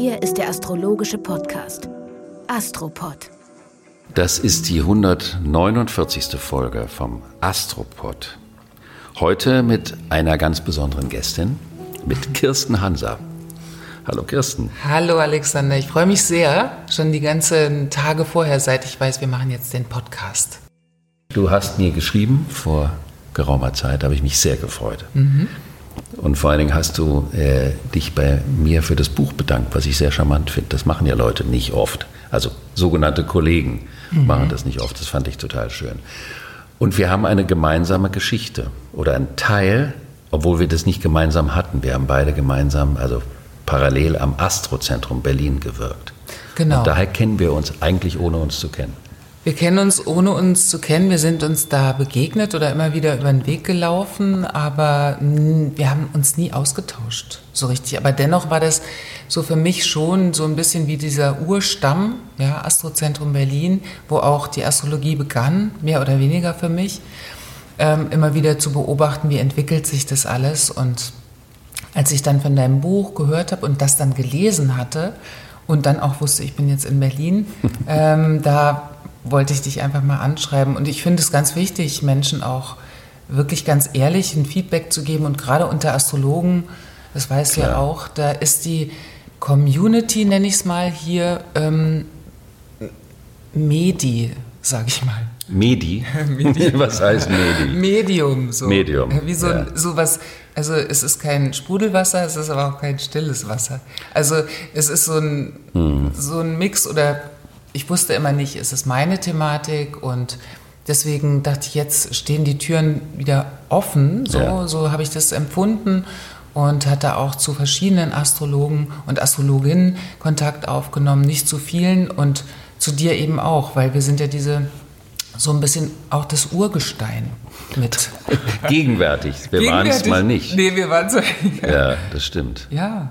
Hier ist der astrologische Podcast Astropod. Das ist die 149. Folge vom Astropod. Heute mit einer ganz besonderen Gästin, mit Kirsten Hansa. Hallo Kirsten. Hallo Alexander, ich freue mich sehr, schon die ganzen Tage vorher, seit ich weiß, wir machen jetzt den Podcast. Du hast mir geschrieben vor geraumer Zeit, habe ich mich sehr gefreut. Mhm. Und vor allen Dingen hast du äh, dich bei mir für das Buch bedankt, was ich sehr charmant finde. Das machen ja Leute nicht oft. Also sogenannte Kollegen mhm. machen das nicht oft. Das fand ich total schön. Und wir haben eine gemeinsame Geschichte oder ein Teil, obwohl wir das nicht gemeinsam hatten. Wir haben beide gemeinsam, also parallel am Astrozentrum Berlin gewirkt. Genau. Und daher kennen wir uns eigentlich ohne uns zu kennen. Wir kennen uns, ohne uns zu kennen. Wir sind uns da begegnet oder immer wieder über den Weg gelaufen, aber wir haben uns nie ausgetauscht, so richtig. Aber dennoch war das so für mich schon so ein bisschen wie dieser Urstamm, ja, Astrozentrum Berlin, wo auch die Astrologie begann, mehr oder weniger für mich. Ähm, immer wieder zu beobachten, wie entwickelt sich das alles. Und als ich dann von deinem Buch gehört habe und das dann gelesen hatte und dann auch wusste, ich bin jetzt in Berlin, ähm, da wollte ich dich einfach mal anschreiben. Und ich finde es ganz wichtig, Menschen auch wirklich ganz ehrlich ein Feedback zu geben. Und gerade unter Astrologen, das weißt du ja auch, da ist die Community, nenne ich es mal hier, ähm, Medi, sage ich mal. Medi? Medi? Was heißt Medi? Medium. So. Medium. Wie so, ja. so was, also es ist kein Sprudelwasser, es ist aber auch kein stilles Wasser. Also es ist so ein, hm. so ein Mix oder ich wusste immer nicht, ist es meine Thematik und deswegen dachte ich, jetzt stehen die Türen wieder offen. So, ja. so habe ich das empfunden und hatte auch zu verschiedenen Astrologen und Astrologinnen Kontakt aufgenommen, nicht zu vielen und zu dir eben auch, weil wir sind ja diese so ein bisschen auch das Urgestein mit. Gegenwärtig. Wir waren es mal nicht. Nee, wir waren es. ja, das stimmt. Ja.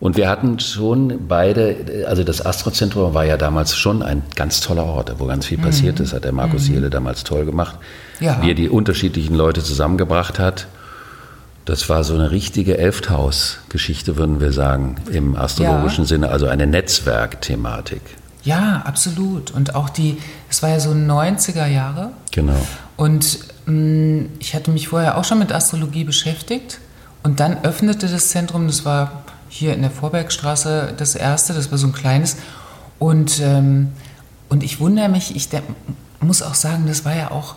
Und wir hatten schon beide, also das Astrozentrum war ja damals schon ein ganz toller Ort, wo ganz viel passiert mhm. ist, hat der Markus mhm. Jele damals toll gemacht, ja. wie er die unterschiedlichen Leute zusammengebracht hat. Das war so eine richtige Elfthaus-Geschichte, würden wir sagen, im astrologischen ja. Sinne, also eine Netzwerkthematik. Ja, absolut. Und auch die, es war ja so 90er Jahre. Genau. Und mh, mm, ich hatte mich vorher auch schon mit Astrologie beschäftigt. Und dann öffnete das Zentrum, das war hier in der Vorbergstraße das erste, das war so ein kleines. Und, ähm, und ich wundere mich, ich muss auch sagen, das war ja auch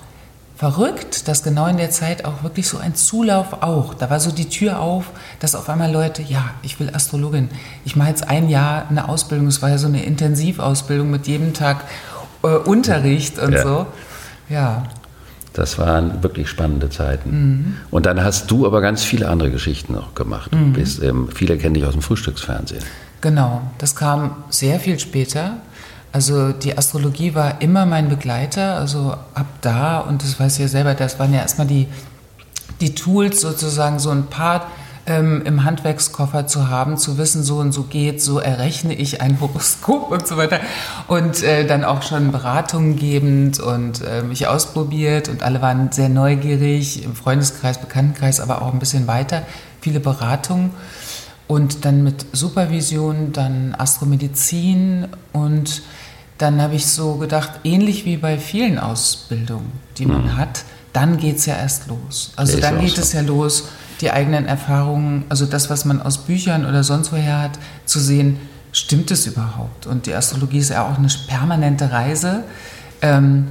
verrückt, dass genau in der Zeit auch wirklich so ein Zulauf auch. Da war so die Tür auf, dass auf einmal Leute, ja, ich will Astrologin. Ich mache jetzt ein Jahr eine Ausbildung. Es war ja so eine Intensivausbildung mit jedem Tag äh, Unterricht und ja. so. Ja. Das waren wirklich spannende Zeiten. Mhm. Und dann hast du aber ganz viele andere Geschichten noch gemacht. Mhm. Bist, ähm, viele kennen dich aus dem Frühstücksfernsehen. Genau, das kam sehr viel später. Also die Astrologie war immer mein Begleiter, also ab da, und das weiß ich ja selber, das waren ja erstmal die, die Tools sozusagen, so ein paar ähm, im Handwerkskoffer zu haben, zu wissen, so und so geht, so errechne ich ein Horoskop und so weiter. Und äh, dann auch schon Beratungen gebend und äh, mich ausprobiert und alle waren sehr neugierig, im Freundeskreis, Bekanntenkreis, aber auch ein bisschen weiter, viele Beratungen. Und dann mit Supervision, dann Astromedizin und dann habe ich so gedacht, ähnlich wie bei vielen Ausbildungen, die man mhm. hat, dann geht es ja erst los. Also dann geht so. es ja los, die eigenen Erfahrungen, also das, was man aus Büchern oder sonst woher hat, zu sehen, stimmt es überhaupt? Und die Astrologie ist ja auch eine permanente Reise, ähm,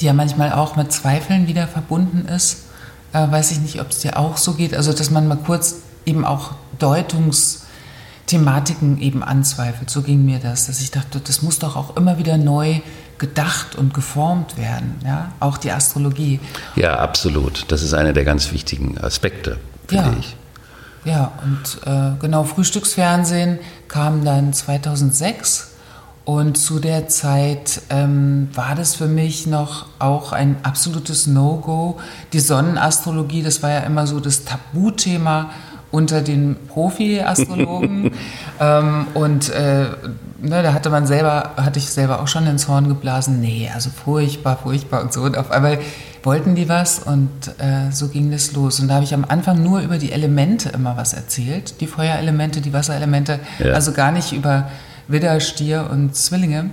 die ja manchmal auch mit Zweifeln wieder verbunden ist. Äh, weiß ich nicht, ob es dir auch so geht. Also, dass man mal kurz eben auch Deutungs- Thematiken eben anzweifelt. So ging mir das, dass ich dachte, das muss doch auch immer wieder neu gedacht und geformt werden, ja, auch die Astrologie. Ja, absolut. Das ist einer der ganz wichtigen Aspekte finde Ja. ich. Ja, und äh, genau, Frühstücksfernsehen kam dann 2006 und zu der Zeit ähm, war das für mich noch auch ein absolutes No-Go. Die Sonnenastrologie, das war ja immer so das Tabuthema unter den Profi-Astrologen. ähm, und äh, ne, da hatte man selber, hatte ich selber auch schon ins Horn geblasen, nee, also furchtbar, furchtbar und so. Und auf einmal wollten die was und äh, so ging das los. Und da habe ich am Anfang nur über die Elemente immer was erzählt. Die Feuerelemente, die Wasserelemente, Ja. also gar nicht über Widder, Stier und Zwillinge.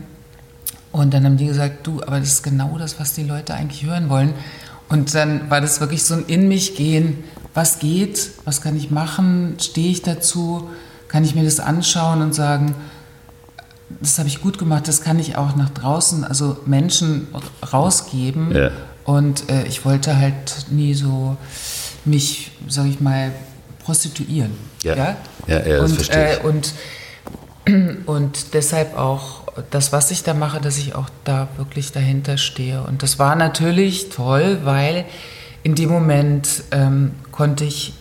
Und dann haben die gesagt, du, aber das ist genau das, was die Leute eigentlich hören wollen. Und dann war das wirklich so ein In mich gehen, was geht, was kann ich machen, stehe ich dazu, kann ich mir das anschauen und sagen, das habe ich gut gemacht, das kann ich auch nach draußen, also Menschen rausgeben. Ja. Und äh, ich wollte halt nie so mich, sag ich mal, prostituieren. Ja. Ja, ja, das und, verstehe ich. Äh, und, und deshalb auch das, was ich da mache, dass ich auch da wirklich dahinter stehe. Und das war natürlich toll, weil in dem Moment ähm, konnte ich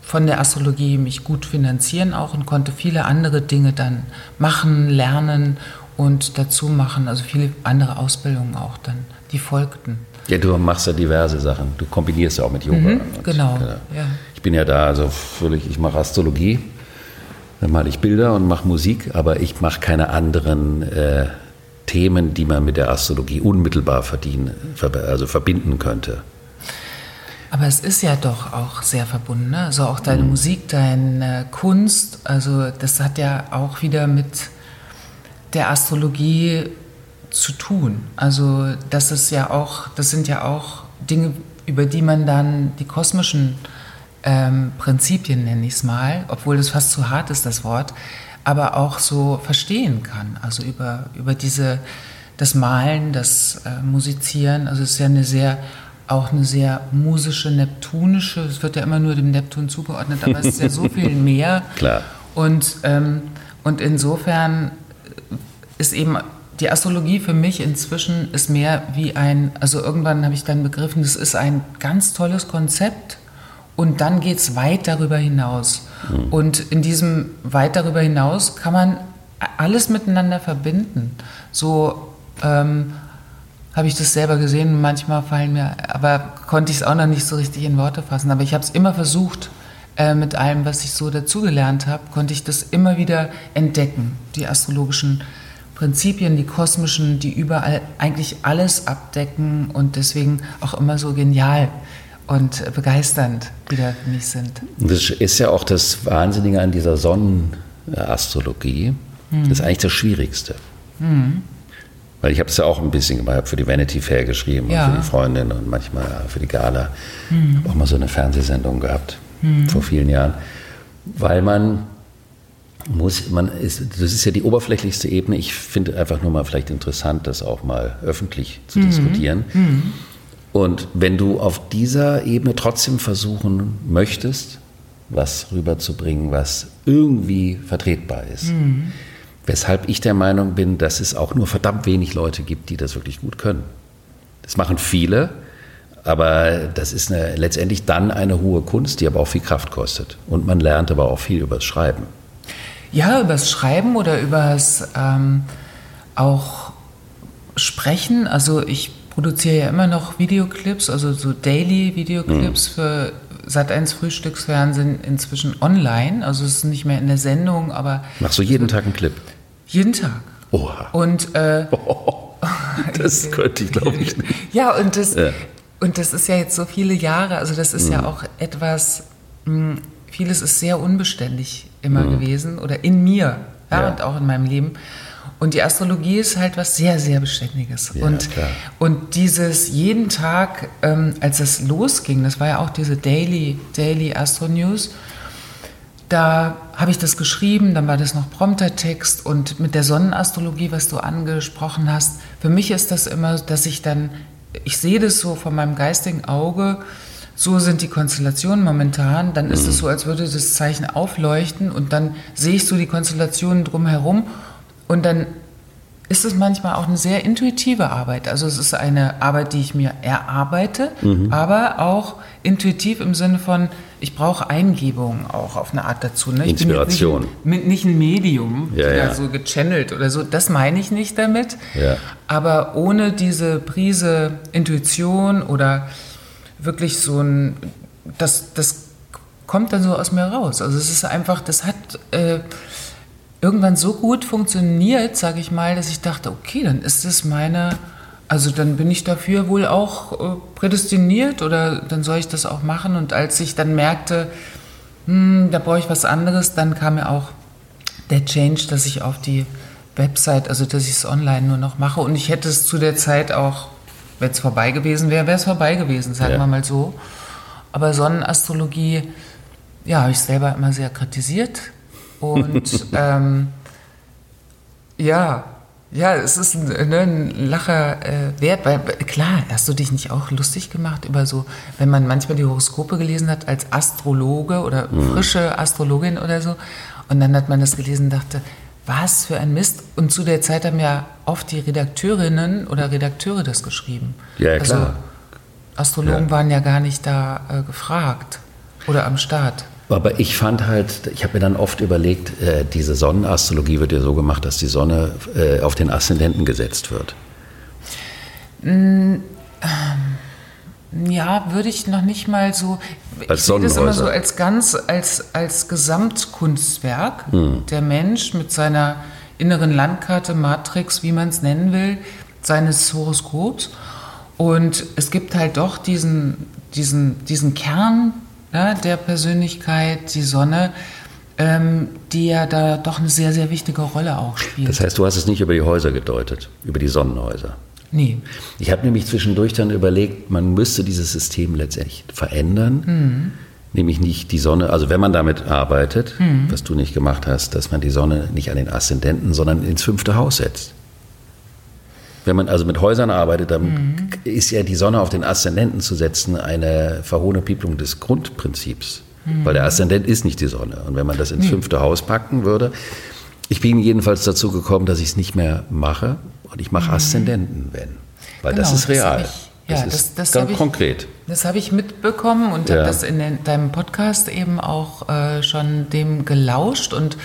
von der Astrologie mich gut finanzieren auch und konnte viele andere Dinge dann machen, lernen und dazu machen. Also viele andere Ausbildungen auch dann, die folgten. Ja, du machst ja diverse Sachen. Du kombinierst ja auch mit Yoga. Mhm, Und, genau, ja. Ich bin ja da, also völlig, ich mache Astrologie, dann male ich Bilder und mache Musik, aber ich mache keine anderen äh, Themen, die man mit der Astrologie unmittelbar verdienen, ver also verbinden könnte. Aber es ist ja doch auch sehr verbunden. Ne? Also auch deine Musik, deine Kunst, also das hat ja auch wieder mit der Astrologie zu tun. Also das ist ja auch, das sind ja auch Dinge, über die man dann die kosmischen ähm, Prinzipien, nenne ich es mal, obwohl das fast zu hart ist, das Wort, aber auch so verstehen kann. Also über, über diese, das Malen, das äh, Musizieren, also es ist ja eine sehr auch eine sehr musische, neptunische, es wird ja immer nur dem Neptun zugeordnet, aber es ist ja so viel mehr. Klar. Und, ähm, und insofern ist eben die Astrologie für mich inzwischen ist mehr wie ein, also irgendwann habe ich dann begriffen, das ist ein ganz tolles Konzept und dann geht es weit darüber hinaus. Und in diesem weit darüber hinaus kann man alles miteinander verbinden. So ähm, habe ich das selber gesehen. Manchmal fallen mir, aber konnte ich es auch noch nicht so richtig in Worte fassen. Aber ich habe es immer versucht, äh, mit allem, was ich so dazugelernt habe, konnte ich das immer wieder entdecken. Die astrologischen Prinzipien, die kosmischen, die überall eigentlich alles abdecken und deswegen auch immer so genial und begeisternd wieder für mich sind. Das ist ja auch das Wahnsinnige an dieser Sonnenastrologie. Das ist eigentlich das Schwierigste. Weil ich habe es ja auch ein bisschen gemacht, habe für die Vanity Fair geschrieben Ja. und für die Freundin und manchmal für die Gala. Habe auch mal so eine Fernsehsendung gehabt vor vielen Jahren. Weil man muss, man ist, das ist ja die oberflächlichste Ebene. Ich finde einfach nur mal vielleicht interessant, das auch mal öffentlich zu diskutieren. Und wenn du auf dieser Ebene trotzdem versuchen möchtest, was rüberzubringen, was irgendwie vertretbar ist, weshalb ich der Meinung bin, dass es auch nur verdammt wenig Leute gibt, die das wirklich gut können. Das machen viele, aber das ist eine, letztendlich dann eine hohe Kunst, die aber auch viel Kraft kostet. Und man lernt aber auch viel übers Schreiben. Ja, übers Schreiben oder übers ähm, auch Sprechen. Also ich produziere ja immer noch Videoclips, also so Daily Videoclips für Sat1 Frühstücksfernsehen inzwischen online. Also es ist nicht mehr in der Sendung, aber Machst du jeden Tag einen Clip? jeden Tag. Oha. Und äh, Das könnte ich, glaube ich, nicht. Ja, und das, Ja. und das ist ja jetzt so viele Jahre, also das ist ja auch etwas, mh, vieles ist sehr unbeständig immer gewesen oder in mir ja, Ja. und auch in meinem Leben. Und die Astrologie ist halt was sehr, sehr Beständiges. Ja, und, klar. und dieses jeden Tag, ähm, als es losging, das war ja auch diese Daily, Daily Astro News, da habe ich das geschrieben, dann war das noch Promptertext und mit der Sonnenastrologie, was du angesprochen hast, für mich ist das immer, dass ich dann, ich sehe das so von meinem geistigen Auge, so sind die Konstellationen momentan, dann ist es so, als würde das Zeichen aufleuchten und dann sehe ich so die Konstellationen drumherum und dann ist es manchmal auch eine sehr intuitive Arbeit. Also es ist eine Arbeit, die ich mir erarbeite, Mhm. aber auch intuitiv im Sinne von, ich brauche Eingebungen auch auf eine Art dazu. Ne? Inspiration. Nicht, ein- nicht ein Medium, Ja, ja. so gechannelt oder so. Das meine ich nicht damit. Ja. Aber ohne diese Prise Intuition oder wirklich so ein, das, das kommt dann so aus mir raus. Also es ist einfach, das hat äh, irgendwann so gut funktioniert, sage ich mal, dass ich dachte, okay, dann ist es meine, also dann bin ich dafür wohl auch äh, prädestiniert oder dann soll ich das auch machen. Und als ich dann merkte, hm, da brauche ich was anderes, dann kam mir auch der Change, dass ich auf die Website, also dass ich es online nur noch mache. Und ich hätte es zu der Zeit auch, wenn es vorbei gewesen wäre, wäre es vorbei gewesen, sagen Ja. wir mal so. Aber Sonnenastrologie, ja, habe ich selber immer sehr kritisiert. Und ähm, ja, ja, es ist ein, ne, ein Lacher äh, wert, weil klar, hast du dich nicht auch lustig gemacht über so, wenn man manchmal die Horoskope gelesen hat als Astrologe oder frische Astrologin oder so, und dann hat man das gelesen und dachte, was für ein Mist. Und zu der Zeit haben ja oft die Redakteurinnen oder Redakteure das geschrieben. Ja, ja, Also klar. Astrologen Ja. waren ja gar nicht da äh, gefragt oder am Start. Aber ich fand halt, ich habe mir dann oft überlegt, äh, diese Sonnenastrologie wird ja so gemacht, dass die Sonne äh, auf den Aszendenten gesetzt wird. Ja, würde ich noch nicht mal so. Als ich sehe das immer so als ganz, als, als Gesamtkunstwerk. Hm. Der Mensch mit seiner inneren Landkarte, Matrix, wie man es nennen will, seines Horoskops. Und es gibt halt doch diesen, diesen, diesen Kern ne, der Persönlichkeit, die Sonne, ähm, die ja da doch eine sehr, sehr wichtige Rolle auch spielt. Das heißt, du hast es nicht über die Häuser gedeutet, über die Sonnenhäuser. Nee. Ich habe nämlich zwischendurch dann überlegt, man müsste dieses System letztendlich verändern. Nämlich nicht die Sonne, also wenn man damit arbeitet, was du nicht gemacht hast, dass man die Sonne nicht an den Aszendenten, sondern ins fünfte Haus setzt. Wenn man also mit Häusern arbeitet, dann ist ja die Sonne auf den Aszendenten zu setzen eine Verhohnepiepelung des Grundprinzips. Weil der Aszendent ist nicht die Sonne. Und wenn man das ins fünfte Haus packen würde, ich bin jedenfalls dazu gekommen, dass ich es nicht mehr mache und ich mache Aszendenten, wenn. Weil das Genau, ist das hab real. ich- ja, das, das- ist das ganz hab ich- konkret. Das habe ich mitbekommen und Ja. habe das in den, deinem Podcast eben auch äh, schon dem gelauscht und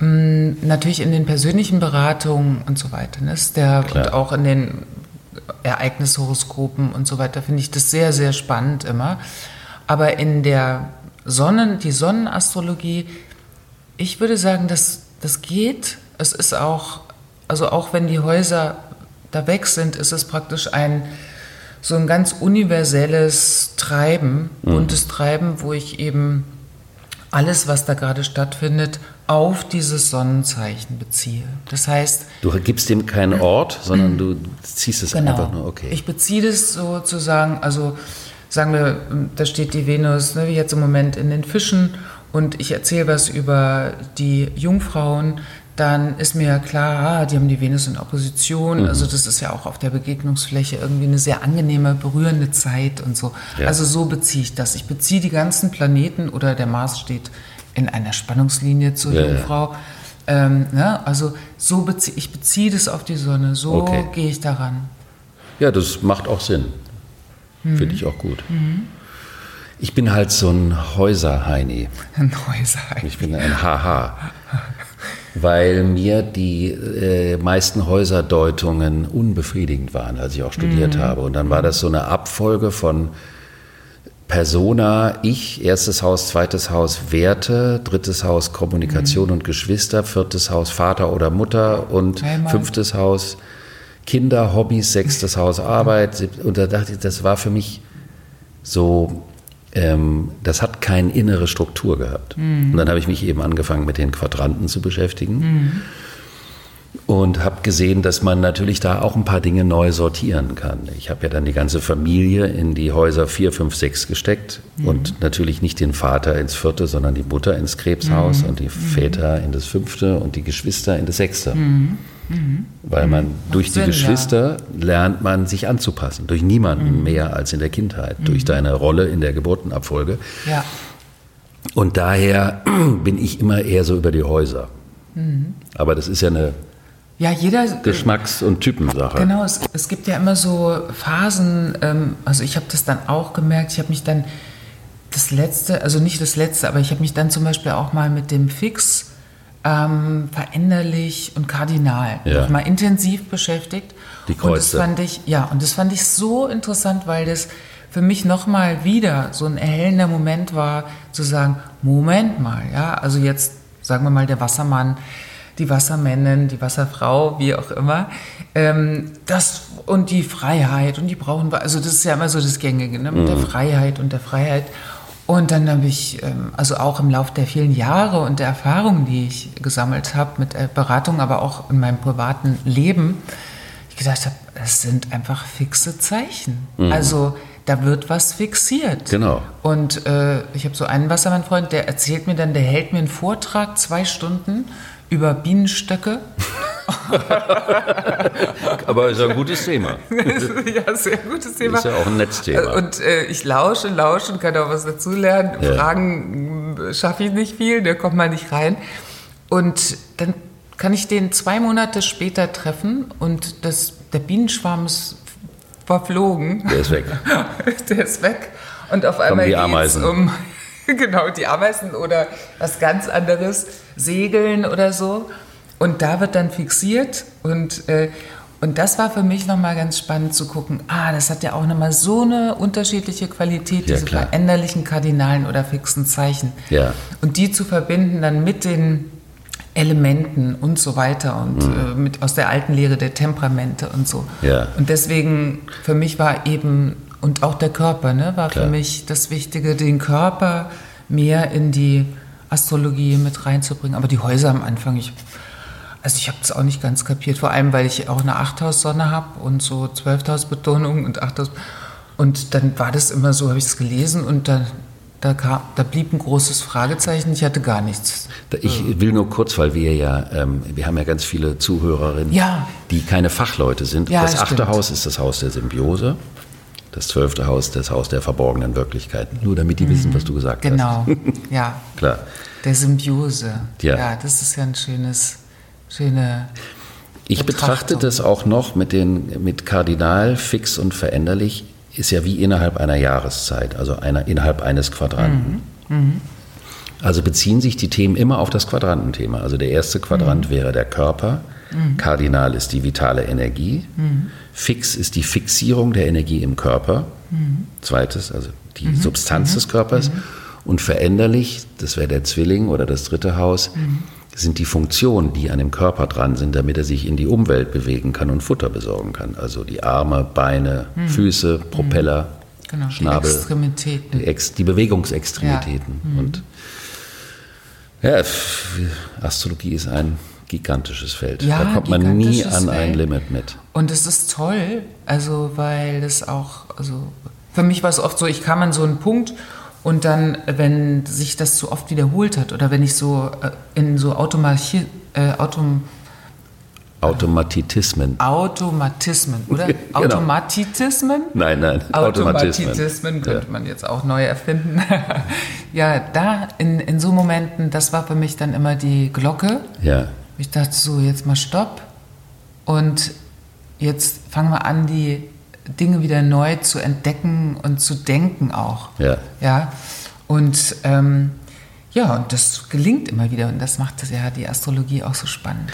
mh, natürlich in den persönlichen Beratungen und so weiter. Ne, ist der, Klar. und auch in den Ereignishoroskopen und so weiter finde ich das sehr, sehr spannend immer. Aber in der Sonnen, die Sonnenastrologie, ich würde sagen, das, das geht. Es ist auch, also auch wenn die Häuser da weg sind, ist es praktisch ein so ein ganz universelles Treiben, buntes Treiben, wo ich eben alles, was da gerade stattfindet, auf dieses Sonnenzeichen beziehe. Das heißt, Du gibst dem keinen Ort, sondern du ziehst es Genau. einfach nur, okay. Ich beziehe das sozusagen, also sagen wir, da steht die Venus, ne, wie jetzt im Moment in den Fischen und ich erzähle was über die Jungfrauen, dann ist mir ja klar, ah, die haben die Venus in Opposition, Mhm. also das ist ja auch auf der Begegnungsfläche irgendwie eine sehr angenehme, berührende Zeit und so. Ja. Also so beziehe ich das. Ich beziehe die ganzen Planeten oder der Mars steht in einer Spannungslinie zur Ja, ja. Jungfrau. Ähm, ne? Also so beziehe ich beziehe das auf die Sonne, so Okay. gehe ich daran. Ja, das macht auch Sinn. Mhm. Finde ich auch gut. Ich bin halt so ein Häuser-Heini. Häuser. Ich bin ein Haha. Weil mir die äh, meisten Häuserdeutungen unbefriedigend waren, als ich auch studiert habe. Und dann war das so eine Abfolge von Persona, ich, erstes Haus, zweites Haus Werte, drittes Haus Kommunikation und Geschwister, viertes Haus Vater oder Mutter und Heimat. fünftes Haus Kinder, Hobbys, sechstes Haus Arbeit. sieb- Und da dachte ich, das war für mich so, das hat keine innere Struktur gehabt. Und dann habe ich mich eben angefangen, mit den Quadranten zu beschäftigen. Und habe gesehen, dass man natürlich da auch ein paar Dinge neu sortieren kann. Ich habe ja dann die ganze Familie in die Häuser 4, 5, 6 gesteckt und natürlich nicht den Vater ins vierte, sondern die Mutter ins Krebshaus und die Väter in das fünfte und die Geschwister in das sechste. Weil man durch die Sinn, ja. Geschwister lernt man sich anzupassen. Durch niemanden mehr als in der Kindheit. Durch deine Rolle in der Geburtenabfolge. Ja. Und daher bin ich immer eher so über die Häuser. Aber das ist ja eine Ja, jeder. Geschmacks- und Typensache. Genau, es, es gibt ja immer so Phasen, ähm, also ich habe das dann auch gemerkt, ich habe mich dann das letzte, also nicht das letzte, aber ich habe mich dann zum Beispiel auch mal mit dem Fix ähm, veränderlich und kardinal Ja. mal intensiv beschäftigt. Die und das Kreuze. fand ich, ja, und das fand ich so interessant, weil das für mich nochmal wieder so ein erhellender Moment war, zu sagen, Moment mal, ja, also jetzt sagen wir mal der Wassermann, die Wassermännin, die Wasserfrau, wie auch immer, ähm, das und die Freiheit und die brauchen wir, also das ist ja immer so das Gängige, ne, mit der Freiheit und der Freiheit. Und dann habe ich, ähm, also auch im Laufe der vielen Jahre und der Erfahrungen, die ich gesammelt habe mit der Beratung, aber auch in meinem privaten Leben, ich gedacht habe, das sind einfach fixe Zeichen. Also da wird was fixiert. Genau. Und äh, ich habe so einen Wassermann-Freund, der erzählt mir dann, der hält mir einen Vortrag, zwei Stunden, über Bienenstöcke. Aber ist ein gutes Thema. ja, sehr gutes Thema. Ist ja auch ein Netzthema. Und äh, ich lausche, lausche und kann auch was dazulernen. Ja. Fragen schaffe ich nicht viel, da kommt man nicht rein. Und dann kann ich den zwei Monate später treffen und das, der Bienenschwarm ist verflogen. Der ist weg. Der ist weg. Und auf einmal geht's Ameisen. um genau die Ameisen oder was ganz anderes, Segeln oder so. Und da wird dann fixiert und äh, und das war für mich nochmal ganz spannend zu gucken, ah, das hat ja auch nochmal so eine unterschiedliche Qualität, Ja, diese klar. veränderlichen Kardinalen oder fixen Zeichen. Ja. Und die zu verbinden dann mit den Elementen und so weiter und äh, mit aus der alten Lehre der Temperamente und so. Mhm. Ja. Und deswegen für mich war eben und auch der Körper, ne, war Klar. für mich das Wichtige, den Körper mehr in die Astrologie mit reinzubringen. Aber die Häuser am Anfang, ich also ich habe das auch nicht ganz kapiert, vor allem weil ich auch eine 8000-Sonne habe und so 12.000-Betonung und 8000 und dann war das immer so, habe ich es gelesen und da, da, kam, da blieb ein großes Fragezeichen, ich hatte gar nichts. Ich will nur kurz, weil wir ja, ähm, wir haben ja ganz viele Zuhörerinnen, Ja. die keine Fachleute sind. Ja, das das achte stimmt. Haus ist das Haus der Symbiose. Das zwölfte Haus, das Haus der verborgenen Wirklichkeiten. Nur damit die wissen, was du gesagt Genau, ja, hast. Klar. der Symbiose. Ja. ja, das ist ja ein schönes, schöne Ich betrachte das auch noch mit, den, mit Kardinal, fix und veränderlich, ist ja wie innerhalb einer Jahreszeit, also einer, innerhalb eines Quadranten. Also beziehen sich die Themen immer auf das Quadrantenthema. Also der erste Quadrant wäre der Körper, Kardinal ist die vitale Energie, fix ist die Fixierung der Energie im Körper, zweites, also die Substanz des Körpers, und veränderlich, das wäre der Zwilling oder das dritte Haus, sind die Funktionen, die an dem Körper dran sind, damit er sich in die Umwelt bewegen kann und Futter besorgen kann. Also die Arme, Beine, Füße, Propeller, genau, die Schnabel, Extremitäten. die, Ex, die Bewegungsextremitäten. Und ja, Astrologie ist ein gigantisches Feld. Ja, da kommt man nie an ein Feld. Limit mit. Und es ist toll, also weil das auch, also für mich war es oft so, ich kam an so einen Punkt und dann, wenn sich das zu oft wiederholt hat oder wenn ich so äh, in so Automachi äh, Autom Automatitismen. Automatismen, oder? Genau. Automatismen? Nein, nein, Automatismen. Automatismen könnte man jetzt auch neu erfinden. ja, da in, in so Momenten, das war für mich dann immer die Glocke. Ja, Ich dachte so, jetzt mal Stopp und jetzt fangen wir an, die Dinge wieder neu zu entdecken und zu denken auch. ja. Ja, und ähm, ja, und das gelingt immer wieder und das macht das ja die Astrologie auch so spannend.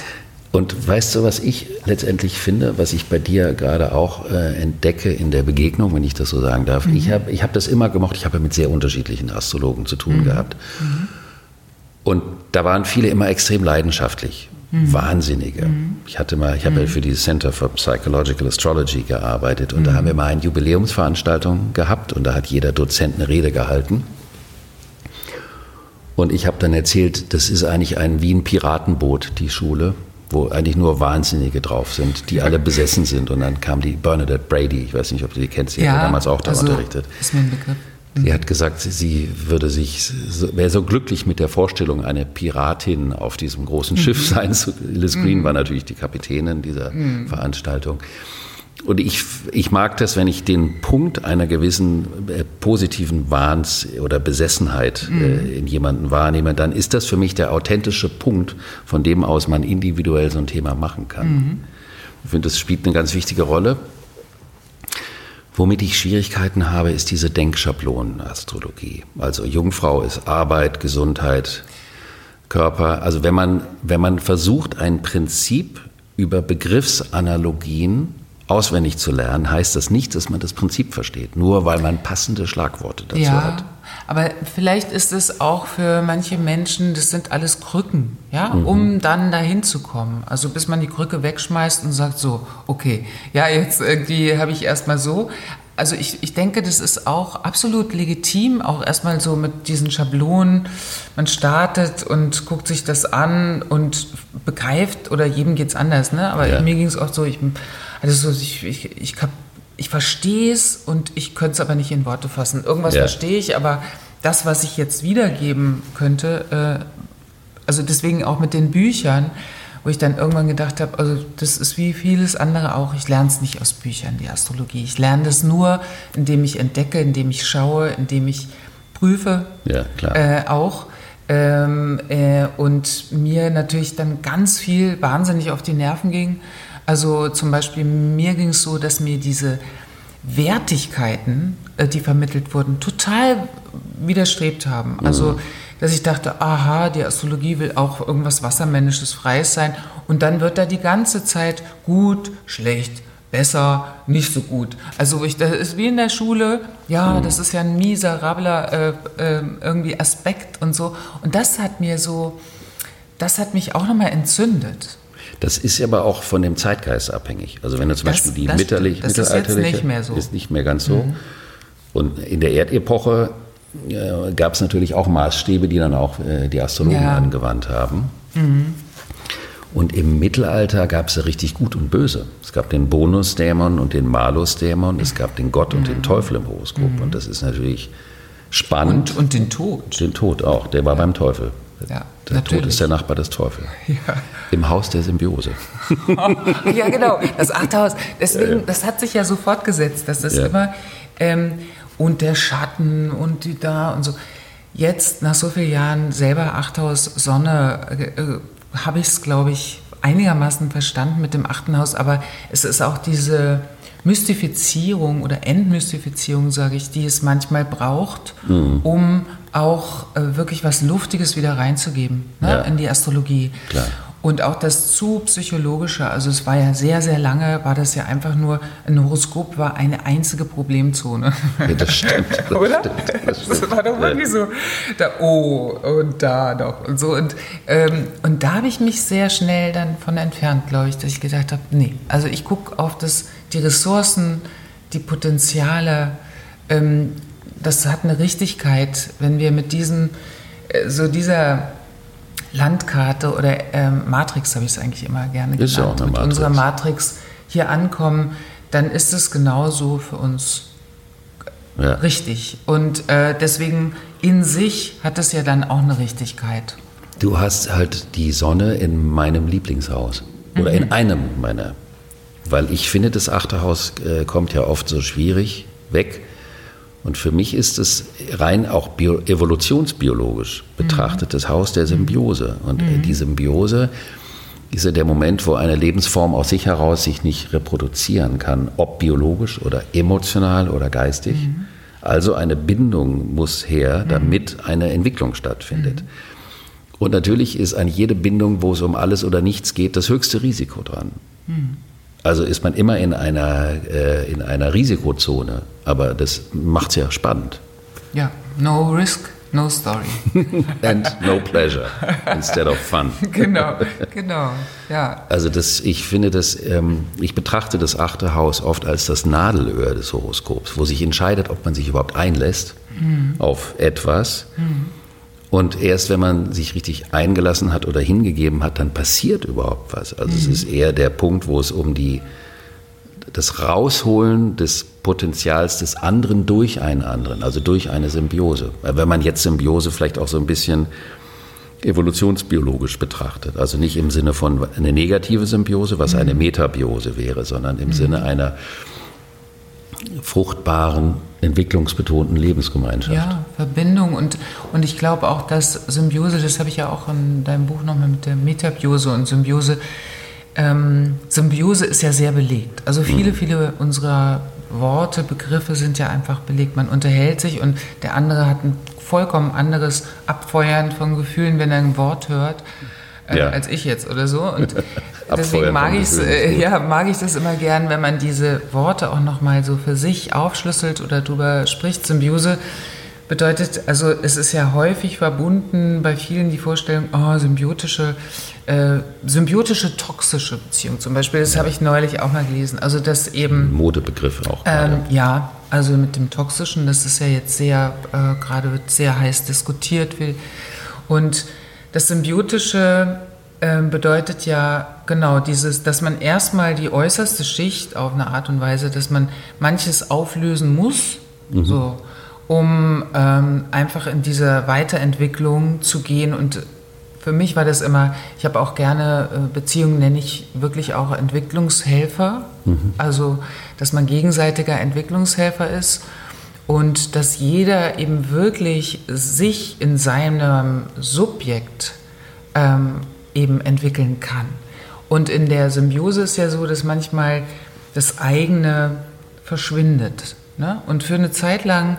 Und weißt du, was ich letztendlich finde, was ich bei dir gerade auch äh, entdecke in der Begegnung, wenn ich das so sagen darf? Ich habe ich hab das immer gemocht, ich habe ja mit sehr unterschiedlichen Astrologen zu tun gehabt. Und da waren viele immer extrem leidenschaftlich. Wahnsinnige. Ich hatte mal, ich habe ja für die Center for Psychological Astrology gearbeitet und da haben wir mal eine Jubiläumsveranstaltung gehabt und da hat jeder Dozent eine Rede gehalten. Und ich habe dann erzählt, das ist eigentlich ein wie ein Piratenboot, die Schule, wo eigentlich nur Wahnsinnige drauf sind, die alle besessen sind. Und dann kam die Bernadette Brady, ich weiß nicht, ob du die kennst, die hat ja damals auch da also, unterrichtet. Ist mir ein Begriff. Sie hat gesagt, sie- würde sich, so- wäre so glücklich mit der Vorstellung, eine Piratin auf diesem großen Schiff sein zu. Liz Green war natürlich die Kapitänin dieser Veranstaltung. und ich, ich mag das, wenn ich den Punkt einer gewissen äh, positiven Wahns oder Besessenheit Mhm. äh, in jemanden wahrnehme, dann ist das für mich der authentische Punkt, von dem aus man individuell so ein Thema machen kann. Mhm. Ich finde, das spielt eine ganz wichtige Rolle. Womit ich Schwierigkeiten habe, ist diese Denkschablone-Astrologie. Also Jungfrau ist Arbeit, Gesundheit, Körper. Also wenn man, wenn man versucht, ein Prinzip über Begriffsanalogien auswendig zu lernen, heißt das nicht, dass man das Prinzip versteht, nur weil man passende Schlagworte dazu ja, hat. aber vielleicht ist es auch für manche Menschen, das sind alles Krücken, ja, um dann dahin zu kommen. Also bis man die Krücke wegschmeißt und sagt so, okay, ja, jetzt irgendwie habe ich erstmal so. Also ich, ich denke, das ist auch absolut legitim, auch erstmal so mit diesen Schablonen. Man startet und guckt sich das an und begreift, oder jedem geht's anders, ne? Aber Ja. mir ging es oft so, ich, also so, ich, ich, ich, ich verstehe es und ich könnte es aber nicht in Worte fassen. Irgendwas Ja. verstehe ich, aber das, was ich jetzt wiedergeben könnte, äh, also deswegen auch mit den Büchern, wo ich dann irgendwann gedacht habe, also das ist wie vieles andere auch, ich lerne es nicht aus Büchern, die Astrologie. Ich lerne das nur, indem ich entdecke, indem ich schaue, indem ich prüfe Ja, klar. äh, auch. Ähm, äh, und mir natürlich dann ganz viel wahnsinnig auf die Nerven ging. Also zum Beispiel mir ging es so, dass mir diese Wertigkeiten, äh, die vermittelt wurden, total widerstrebt haben. Also dass ich dachte, aha, die Astrologie will auch irgendwas Wassermännisches, Freies sein. Und dann wird da die ganze Zeit gut, schlecht, besser, nicht so gut. Also ich, das ist wie in der Schule, ja, das ist ja ein miserabler äh, äh, irgendwie Aspekt und so. Und das hat mir so, das hat mich auch nochmal entzündet. Das ist aber auch von dem Zeitgeist abhängig. Also wenn du zum Das- Beispiel die das mittelerlich, stimmt. Das ist jetzt mittelalterliche nicht mehr so. Mhm. ist nicht mehr ganz so. Und in der Erdepoche äh, gab es natürlich auch Maßstäbe, die dann auch äh, die Astrologen Ja. angewandt haben. Und im Mittelalter gab es ja richtig gut und böse. Es gab den Bonusdämon und den Malusdämon, es gab den Gott und den Teufel im Horoskop. Und das ist natürlich spannend. Und, und den Tod. den Tod auch, der war beim Teufel. Ja, der Tod natürlich. ist der Nachbar des Teufels. Im Haus der Symbiose. ja, genau. Das Achthaus. Deswegen, das hat sich ja so fortgesetzt, dass das Ja. immer ähm, und der Schatten und die da und so. Jetzt nach so vielen Jahren selber Achthaus Sonne äh, äh, habe ich es, glaube ich, einigermaßen verstanden mit dem achten Haus. Aber es ist auch diese Mystifizierung oder Entmystifizierung, sage ich, die es manchmal braucht, Mhm. um auch äh, wirklich was Luftiges wieder reinzugeben ne, Ja. in die Astrologie. Klar. Und auch das zu psychologische, also es war ja sehr, sehr lange, war das ja einfach nur, ein Horoskop war eine einzige Problemzone. Ja, das stimmt. Das Oder? Stimmt, das Das stimmt. war doch wirklich so, da oh und da noch und so. Und, ähm, und da habe ich mich sehr schnell dann von entfernt, glaube ich, dass ich gesagt habe, nee, also ich gucke auf das, die Ressourcen, die Potenziale, ähm, das hat eine Richtigkeit, wenn wir mit diesen, äh, so dieser Landkarte oder ähm, Matrix habe ich es eigentlich immer gerne Ist ja genannt, auch eine mit Matrix. unserer Matrix hier ankommen, dann ist es genauso für uns Ja. richtig. Und äh, deswegen in sich hat es ja dann auch eine Richtigkeit. Du hast halt die Sonne in meinem Lieblingshaus. Oder Mhm. in einem meiner. Weil ich finde, das achte Haus äh, kommt ja oft so schwierig weg. Und für mich ist es rein auch bio, evolutionsbiologisch betrachtet das Haus der Symbiose. Und äh, die Symbiose ist ja der Moment, wo eine Lebensform aus sich heraus sich nicht reproduzieren kann, ob biologisch oder emotional oder geistig. Also eine Bindung muss her, damit eine Entwicklung stattfindet. Und natürlich ist an jede Bindung, wo es um alles oder nichts geht, das höchste Risiko dran. Also ist man immer in einer, äh, in einer Risikozone, aber das macht es ja spannend. Ja, no risk, no story. And no pleasure instead of fun. genau, genau, ja. Also das, ich finde das, ähm, ich betrachte das achte Haus oft als das Nadelöhr des Horoskops, wo sich entscheidet, ob man sich überhaupt einlässt auf etwas. Und erst wenn man sich richtig eingelassen hat oder hingegeben hat, dann passiert überhaupt was. Also es ist eher der Punkt, wo es um die, das Rausholen des Potenzials des anderen durch einen anderen, also durch eine Symbiose. Wenn man jetzt Symbiose vielleicht auch so ein bisschen evolutionsbiologisch betrachtet. Also nicht im Sinne von eine negative Symbiose, was eine Metabiose wäre, sondern im Sinne einer fruchtbaren, entwicklungsbetonten Lebensgemeinschaft. Ja, Verbindung und, und ich glaube auch, dass Symbiose, das habe ich ja auch in deinem Buch nochmal mit der Metabiose und Symbiose, ähm, Symbiose ist ja sehr belegt. Also viele, viele unserer Worte, Begriffe sind ja einfach belegt. Man unterhält sich und der andere hat ein vollkommen anderes Abfeuern von Gefühlen, wenn er ein Wort hört, äh, Ja. als ich jetzt oder so. Und deswegen von mag, Gefühlen äh, ja, mag ich das immer gern, wenn man diese Worte auch nochmal so für sich aufschlüsselt oder drüber spricht. Symbiose bedeutet, also es ist ja häufig verbunden bei vielen die Vorstellung, oh, symbiotische, äh, symbiotische toxische Beziehung zum Beispiel. Das habe ich neulich auch mal gelesen. Also dass eben Modebegriffe auch. ähm, ja, also mit dem Toxischen, das ist ja jetzt sehr, äh, gerade wird sehr heiß diskutiert. Und das Symbiotische ähm, bedeutet ja genau dieses, dass man erstmal die äußerste Schicht auf eine Art und Weise, dass man manches auflösen muss, so, um ähm, einfach in diese Weiterentwicklung zu gehen. Und für mich war das immer, ich habe auch gerne äh, Beziehungen, nenne ich wirklich auch Entwicklungshelfer. Also, dass man gegenseitiger Entwicklungshelfer ist und dass jeder eben wirklich sich in seinem Subjekt ähm, eben entwickeln kann. Und in der Symbiose ist ja so, dass manchmal das eigene verschwindet. Ne? Und für eine Zeit lang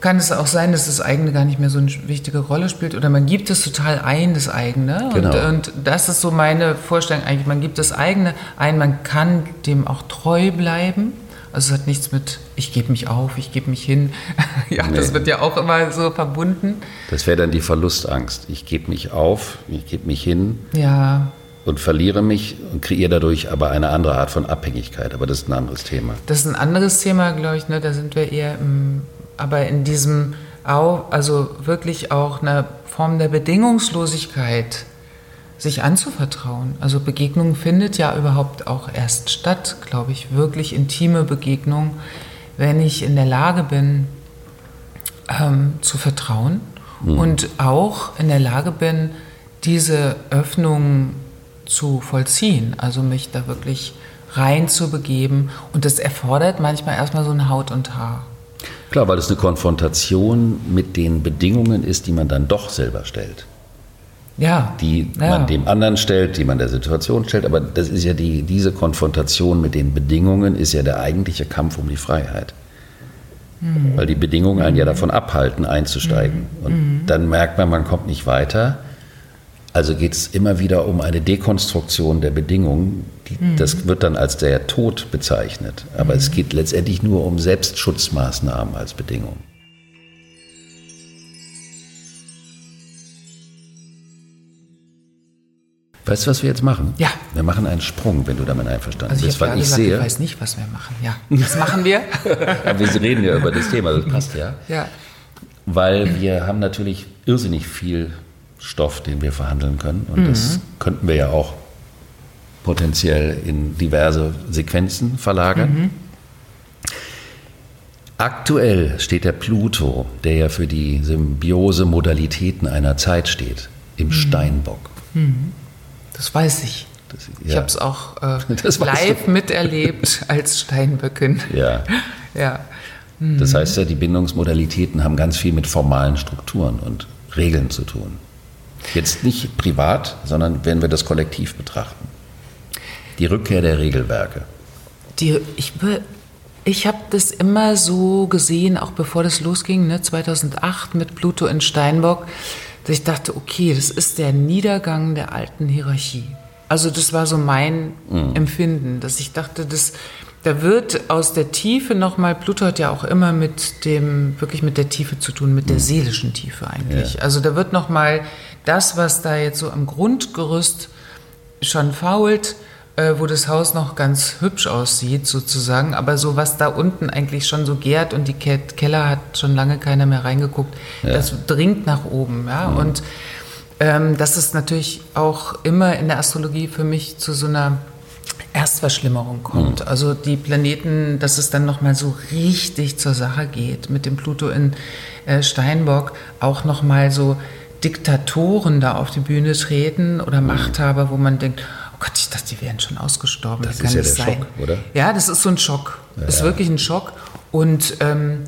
kann es auch sein, dass das eigene gar nicht mehr so eine wichtige Rolle spielt oder man gibt es total ein, das eigene. Genau. Und, und das ist so meine Vorstellung eigentlich. Man gibt das eigene ein, man kann dem auch treu bleiben. Also es hat nichts mit, ich gebe mich auf, ich gebe mich hin. ja, das Nee. wird ja auch immer so verbunden. Das wäre dann die Verlustangst. Ich gebe mich auf, ich gebe mich hin Ja, und verliere mich und kreiere dadurch aber eine andere Art von Abhängigkeit. Aber das ist ein anderes Thema. Das ist ein anderes Thema, glaube ich. Ne? Da sind wir eher im, aber in diesem auch, also wirklich auch eine Form der Bedingungslosigkeit sich anzuvertrauen. Also Begegnung findet ja überhaupt auch erst statt, glaube ich, wirklich intime Begegnung, wenn ich in der Lage bin, ähm, zu vertrauen und auch in der Lage bin, diese Öffnung zu vollziehen, also mich da wirklich rein zu begeben. Und das erfordert manchmal erstmal so ein Haut und Haar. Klar, weil es eine Konfrontation mit den Bedingungen ist, die man dann doch selber stellt. Ja. Die ja. man dem anderen stellt, die man der Situation stellt. Aber das ist ja die, diese Konfrontation mit den Bedingungen ist ja der eigentliche Kampf um die Freiheit. Mhm. Weil die Bedingungen einen ja davon abhalten, einzusteigen. Und dann merkt man, man kommt nicht weiter. Also geht es immer wieder um eine Dekonstruktion der Bedingungen. Die, Mhm. Das wird dann als der Tod bezeichnet. Aber es geht letztendlich nur um Selbstschutzmaßnahmen als Bedingung. Weißt du, was wir jetzt machen? Ja. Wir machen einen Sprung, wenn du damit einverstanden Also ich bist, weil ich gesagt, sehe, ich weiß nicht, was wir machen. Ja, das machen wir. aber wir reden ja über das Thema, das passt ja. ja. Weil wir haben natürlich irrsinnig viel Stoff, den wir verhandeln können. Und das könnten wir ja auch potenziell in diverse Sequenzen verlagern. Aktuell steht der Pluto, der ja für die Symbiose-Modalitäten einer Zeit steht, im Steinbock. Das weiß ich. Das, Ich ja, habe es auch äh, live miterlebt als Steinböckin. ja. Ja. Das heißt ja, die Bindungsmodalitäten haben ganz viel mit formalen Strukturen und Regeln zu tun. Jetzt nicht privat, sondern wenn wir das kollektiv betrachten. Die Rückkehr der Regelwerke. Die, ich ich habe das immer so gesehen, auch bevor das losging, ne, 2008 mit Pluto in Steinbock, dass ich dachte, okay, das ist der Niedergang der alten Hierarchie. Also das war so mein Empfinden, dass ich dachte, das, da wird aus der Tiefe nochmal, Pluto hat ja auch immer mit dem, wirklich mit der Tiefe zu tun, mit der seelischen Tiefe eigentlich. Also da wird nochmal das, was da jetzt so am Grundgerüst schon fault, äh, wo das Haus noch ganz hübsch aussieht sozusagen, aber so was da unten eigentlich schon so gärt und die Ke Keller hat schon lange keiner mehr reingeguckt, das dringt nach oben, ja, und ähm, das ist natürlich auch immer in der Astrologie für mich zu so einer Erstverschlimmerung kommt. Also die Planeten, dass es dann nochmal so richtig zur Sache geht mit dem Pluto in äh, Steinbock, auch nochmal so Diktatoren da auf die Bühne treten oder Machthaber, wo man denkt, Gott, ich dachte, die wären schon ausgestorben. Das Wie ist ja das der sein? Schock, oder? Ja, das ist so ein Schock. Das ist wirklich ein Schock. Und, ähm,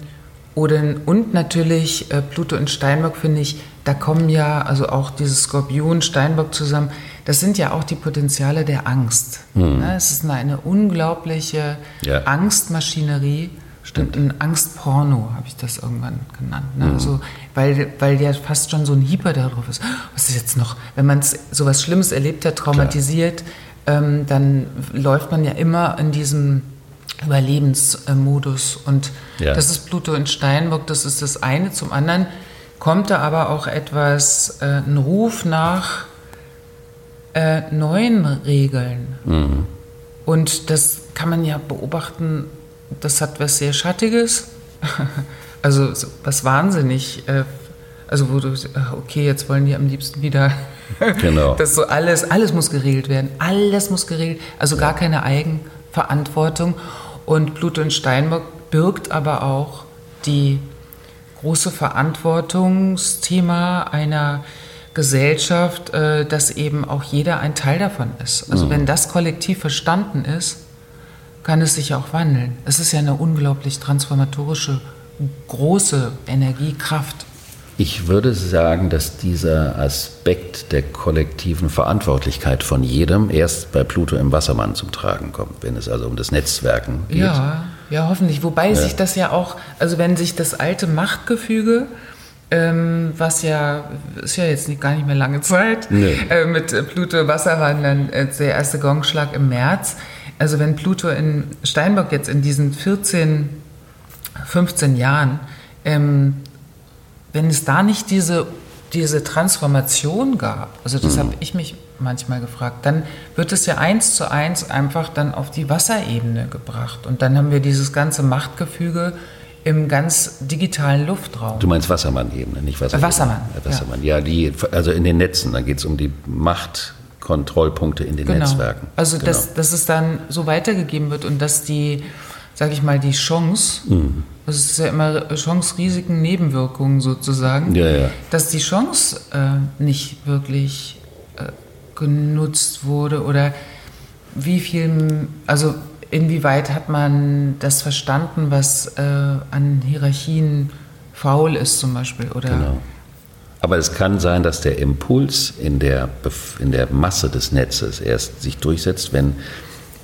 oder, und natürlich äh, Pluto und Steinbock, finde ich, da kommen ja, also auch dieses Skorpion, Steinbock zusammen, das sind ja auch die Potenziale der Angst. Ne? Es ist eine, eine unglaubliche Hm. Ja. Angstmaschinerie. Stimmt. Ein Angstporno habe ich das irgendwann genannt. Ne? Also, weil, weil ja fast schon so ein Hieber darauf ist. Was ist jetzt noch, wenn man so was Schlimmes erlebt hat, traumatisiert, ähm, dann läuft man ja immer in diesem Überlebensmodus. Und Ja. das ist Pluto in Steinbock, das ist das eine. Zum anderen kommt da aber auch etwas, äh, ein Ruf nach äh, neuen Regeln. Und das kann man ja beobachten, das hat was sehr Schattiges, also so was wahnsinnig, äh, also wo du, ach, okay, jetzt wollen die am liebsten wieder, Genau. das so alles, alles muss geregelt werden, alles muss geregelt, also gar keine Eigenverantwortung. Und Pluto in Steinbock birgt aber auch die große Verantwortungsthema einer Gesellschaft, äh, dass eben auch jeder ein Teil davon ist. Also wenn das kollektiv verstanden ist, kann es sich auch wandeln. Es ist ja eine unglaublich transformatorische, große Energiekraft. Ich würde sagen, dass dieser Aspekt der kollektiven Verantwortlichkeit von jedem erst bei Pluto im Wassermann zum Tragen kommt, wenn es also um das Netzwerken geht. Ja, ja, hoffentlich. Wobei sich das ja auch, also wenn sich das alte Machtgefüge, ähm, was ja, ist ja jetzt nicht, gar nicht mehr lange Zeit, Nee. äh, mit Pluto Wassermann, dann äh, der erste Gongschlag im März. Also wenn Pluto in Steinbock jetzt in diesen 14, 15 Jahren, ähm, wenn es da nicht diese, diese Transformation gab, also das habe ich mich manchmal gefragt, dann wird es ja eins zu eins einfach dann auf die Wasserebene gebracht. Und dann haben wir dieses ganze Machtgefüge im ganz digitalen Luftraum. Du meinst Wassermann-Ebene, nicht Wassermann. Wassermann, Wassermann. Ja, die, also in den Netzen, da geht es um die Machtkontrollpunkte in den Netzwerken. Also Genau. dass, dass es dann so weitergegeben wird und dass die, sag ich mal, die Chance, Mhm. das ist ja immer Chance, Risiken, Nebenwirkungen sozusagen, Ja, ja. dass die Chance äh, nicht wirklich äh, genutzt wurde oder wie viel, also inwieweit hat man das verstanden, was äh, an Hierarchien faul ist zum Beispiel oder Genau. Aber es kann sein, dass der Impuls in der, in der Masse des Netzes erst sich durchsetzt, wenn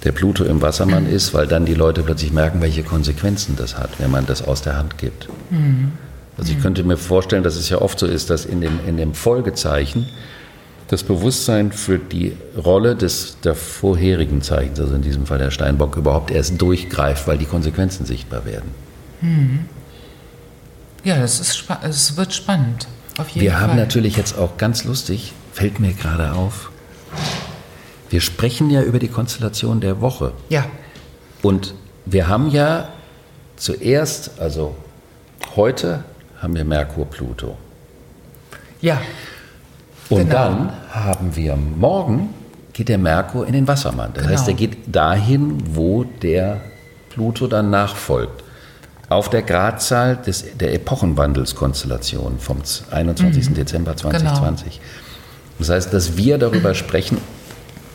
der Pluto im Wassermann ist, weil dann die Leute plötzlich merken, welche Konsequenzen das hat, wenn man das aus der Hand gibt. Also ich könnte mir vorstellen, dass es ja oft so ist, dass in dem, in dem Folgezeichen das Bewusstsein für die Rolle des der vorherigen Zeichens, also in diesem Fall der Steinbock, überhaupt erst durchgreift, weil die Konsequenzen sichtbar werden. ja, das ist es wird spannend. Wir Fall. haben natürlich jetzt auch ganz lustig, fällt mir gerade auf, wir sprechen ja über die Konstellation der Woche. ja, Und wir haben ja zuerst, also heute haben wir Merkur, Pluto. ja, Und Genau. dann haben wir morgen, geht der Merkur in den Wassermann. Das Genau. heißt, er geht dahin, wo der Pluto dann nachfolgt. Auf der Gradzahl des, der Epochenwandelskonstellation vom z- 21. Dezember 2020. Das heißt, dass wir darüber sprechen,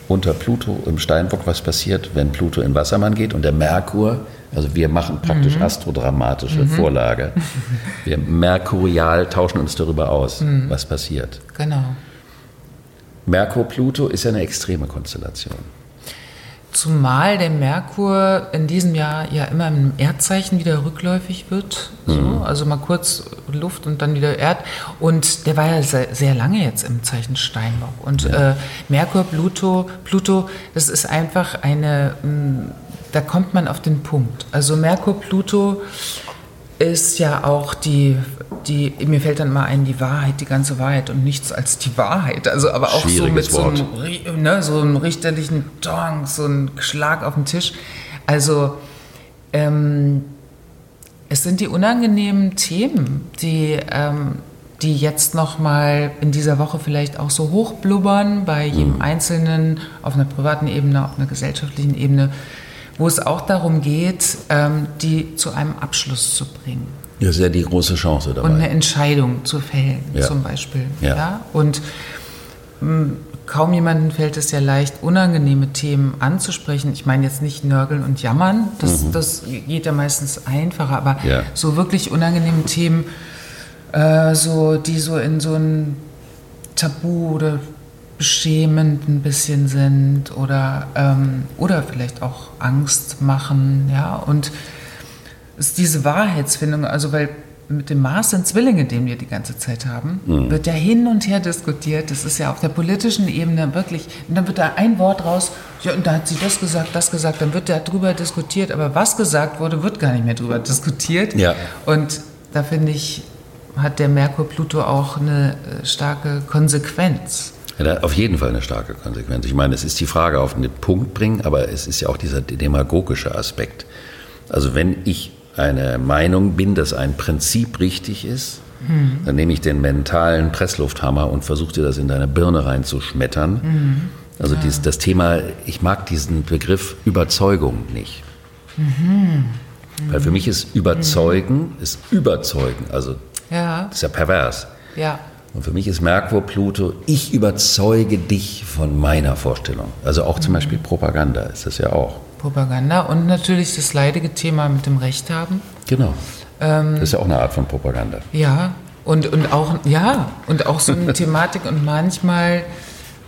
unter Pluto im Steinbock, was passiert, wenn Pluto in Wassermann geht und der Merkur, also wir machen praktisch astrodramatische Vorlage. Wir merkurial tauschen uns darüber aus, was passiert. genau. Merkur-Pluto ist ja eine extreme Konstellation. Zumal der Merkur in diesem Jahr ja immer im Erdzeichen wieder rückläufig wird. So, also mal kurz Luft und dann wieder Erd. Und der war ja sehr, sehr lange jetzt im Zeichen Steinbock. Und äh, Merkur, Pluto, Pluto, das ist einfach eine, mh, da kommt man auf den Punkt. Also Merkur, Pluto ist ja auch die, die, mir fällt dann mal ein, die Wahrheit, die ganze Wahrheit und nichts als die Wahrheit. Also aber auch so mit so einem, ne, so einem richterlichen Dong, so ein Schlag auf den Tisch. Also ähm, es sind die unangenehmen Themen, die, ähm, die jetzt nochmal in dieser Woche vielleicht auch so hochblubbern bei jedem Einzelnen auf einer privaten Ebene, auf einer gesellschaftlichen Ebene, wo es auch darum geht, ähm, die zu einem Abschluss zu bringen. Das ist ja die große Chance dabei. und eine Entscheidung zu fällen, Ja. zum Beispiel. Ja. Und mh, kaum jemandem fällt es ja leicht, unangenehme Themen anzusprechen. Ich meine jetzt nicht nörgeln und jammern, das, das geht ja meistens einfacher, aber Mhm. Ja. so wirklich unangenehme Themen, äh, so, die so in so ein Tabu oder beschämend ein bisschen sind oder, ähm, oder vielleicht auch Angst machen, ja, und es ist diese Wahrheitsfindung, also weil mit dem Mars sind Zwillinge, den wir die ganze Zeit haben, wird ja hin und her diskutiert. Das ist ja auf der politischen Ebene wirklich. Und dann wird da ein Wort raus, ja, und da hat sie das gesagt, das gesagt, dann wird darüber diskutiert, aber was gesagt wurde, wird gar nicht mehr darüber diskutiert. Ja. Und da finde ich, hat der Merkur-Pluto auch eine äh, starke Konsequenz. Ja, auf jeden Fall eine starke Konsequenz. Ich meine, es ist die Frage auf den Punkt bringen, aber es ist ja auch dieser demagogische Aspekt. Also wenn ich eine Meinung bin, dass ein Prinzip richtig ist, dann nehme ich den mentalen Presslufthammer und versuche dir das in deine Birne reinzuschmettern. Also dies, das Thema, ich mag diesen Begriff Überzeugung nicht. Weil für mich ist Überzeugen, ist Überzeugen, also Ja, das ist ja pervers. ja. Und für mich ist Merkur, Pluto, ich überzeuge dich von meiner Vorstellung. Also auch zum Beispiel Propaganda ist das ja auch. Propaganda und natürlich das leidige Thema mit dem Recht haben. Genau. das ist ja auch eine Art von Propaganda. Ja, und, und auch, ja, und auch so eine Thematik und manchmal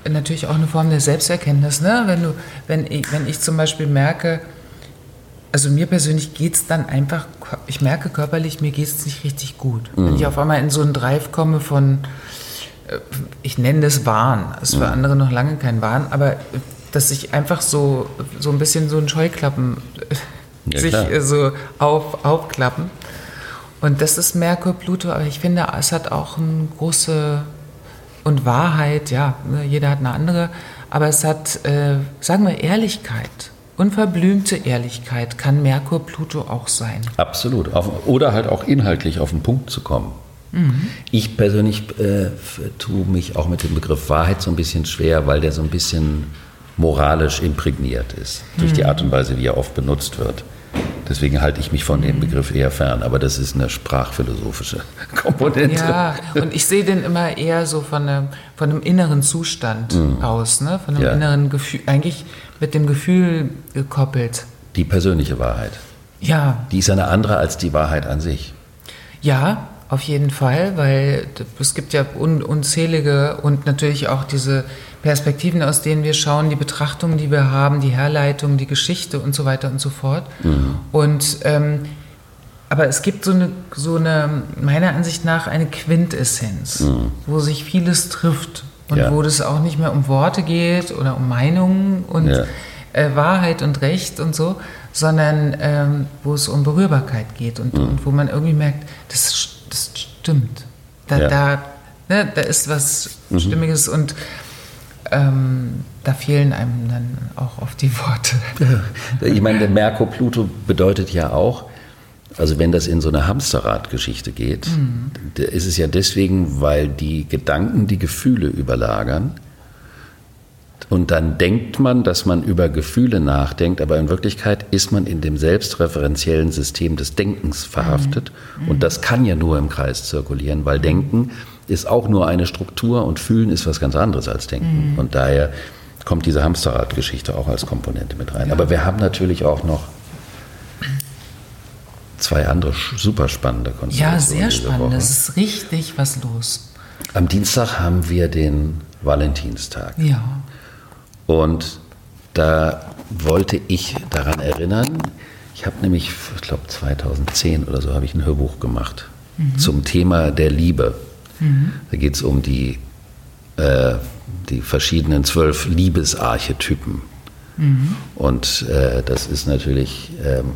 natürlich auch eine Form der Selbsterkenntnis, ne? Wenn du, wenn ich, wenn ich zum Beispiel merke, also mir persönlich geht es dann einfach, ich merke körperlich, mir geht es nicht richtig gut. Wenn ich auf einmal in so einen Drive komme von, äh, ich nenne das Wahn, ist für andere noch lange kein Wahn, aber äh, dass ich einfach so, so ein bisschen so ein Scheuklappen äh, Ja, sich klar. so auf, aufklappen. Und das ist Merkur, Pluto, aber ich finde, es hat auch eine große und Wahrheit, ja, ne, jeder hat eine andere, aber es hat, äh, sagen wir, Ehrlichkeit. Unverblümte Ehrlichkeit kann Merkur, Pluto auch sein. Absolut. Auf, oder halt auch inhaltlich auf den Punkt zu kommen. Ich persönlich äh, tue mich auch mit dem Begriff Wahrheit so ein bisschen schwer, weil der so ein bisschen moralisch imprägniert ist, durch die Art und Weise, wie er oft benutzt wird. Deswegen halte ich mich von dem Begriff eher fern, aber das ist eine sprachphilosophische Komponente. Ja, und ich sehe den immer eher so von einem, von einem inneren Zustand aus, ne? von einem Ja. inneren Gefühl, eigentlich mit dem Gefühl gekoppelt. Die persönliche Wahrheit. Ja, Die ist eine andere als die Wahrheit an sich. Ja, auf jeden Fall, weil es gibt ja un unzählige und natürlich auch diese Perspektiven, aus denen wir schauen, die Betrachtungen, die wir haben, die Herleitung, die Geschichte und so weiter und so fort. Und ähm, aber es gibt so eine, so eine, meiner Ansicht nach, eine Quintessenz, wo sich vieles trifft und Ja. wo das auch nicht mehr um Worte geht oder um Meinungen und Ja. äh, Wahrheit und Recht und so, sondern ähm, wo es um Berührbarkeit geht und, und wo man irgendwie merkt, das, das stimmt. Da, Ja. da, ne, da ist was Stimmiges und ähm, da fehlen einem dann auch oft die Worte. Ich meine, der Merkur Pluto bedeutet ja auch, also wenn das in so eine Hamsterrad-Geschichte geht, da ist es ja deswegen, weil die Gedanken die Gefühle überlagern. Und dann denkt man, dass man über Gefühle nachdenkt, aber in Wirklichkeit ist man in dem selbstreferenziellen System des Denkens verhaftet. Und das kann ja nur im Kreis zirkulieren, weil Denken ist auch nur eine Struktur und Fühlen ist was ganz anderes als Denken. Und daher kommt diese Hamsterrad-Geschichte auch als Komponente mit rein. Aber wir haben natürlich auch noch zwei andere super spannende Konstellationen. Ja, sehr spannend. Es ist richtig was los. Am Dienstag haben wir den Valentinstag. Ja. Und da wollte ich daran erinnern, ich habe nämlich, ich glaube 2010 oder so, habe ich ein Hörbuch gemacht zum Thema der Liebe. Da geht es um die, äh, die verschiedenen zwölf Liebesarchetypen. Und äh, das ist natürlich ähm,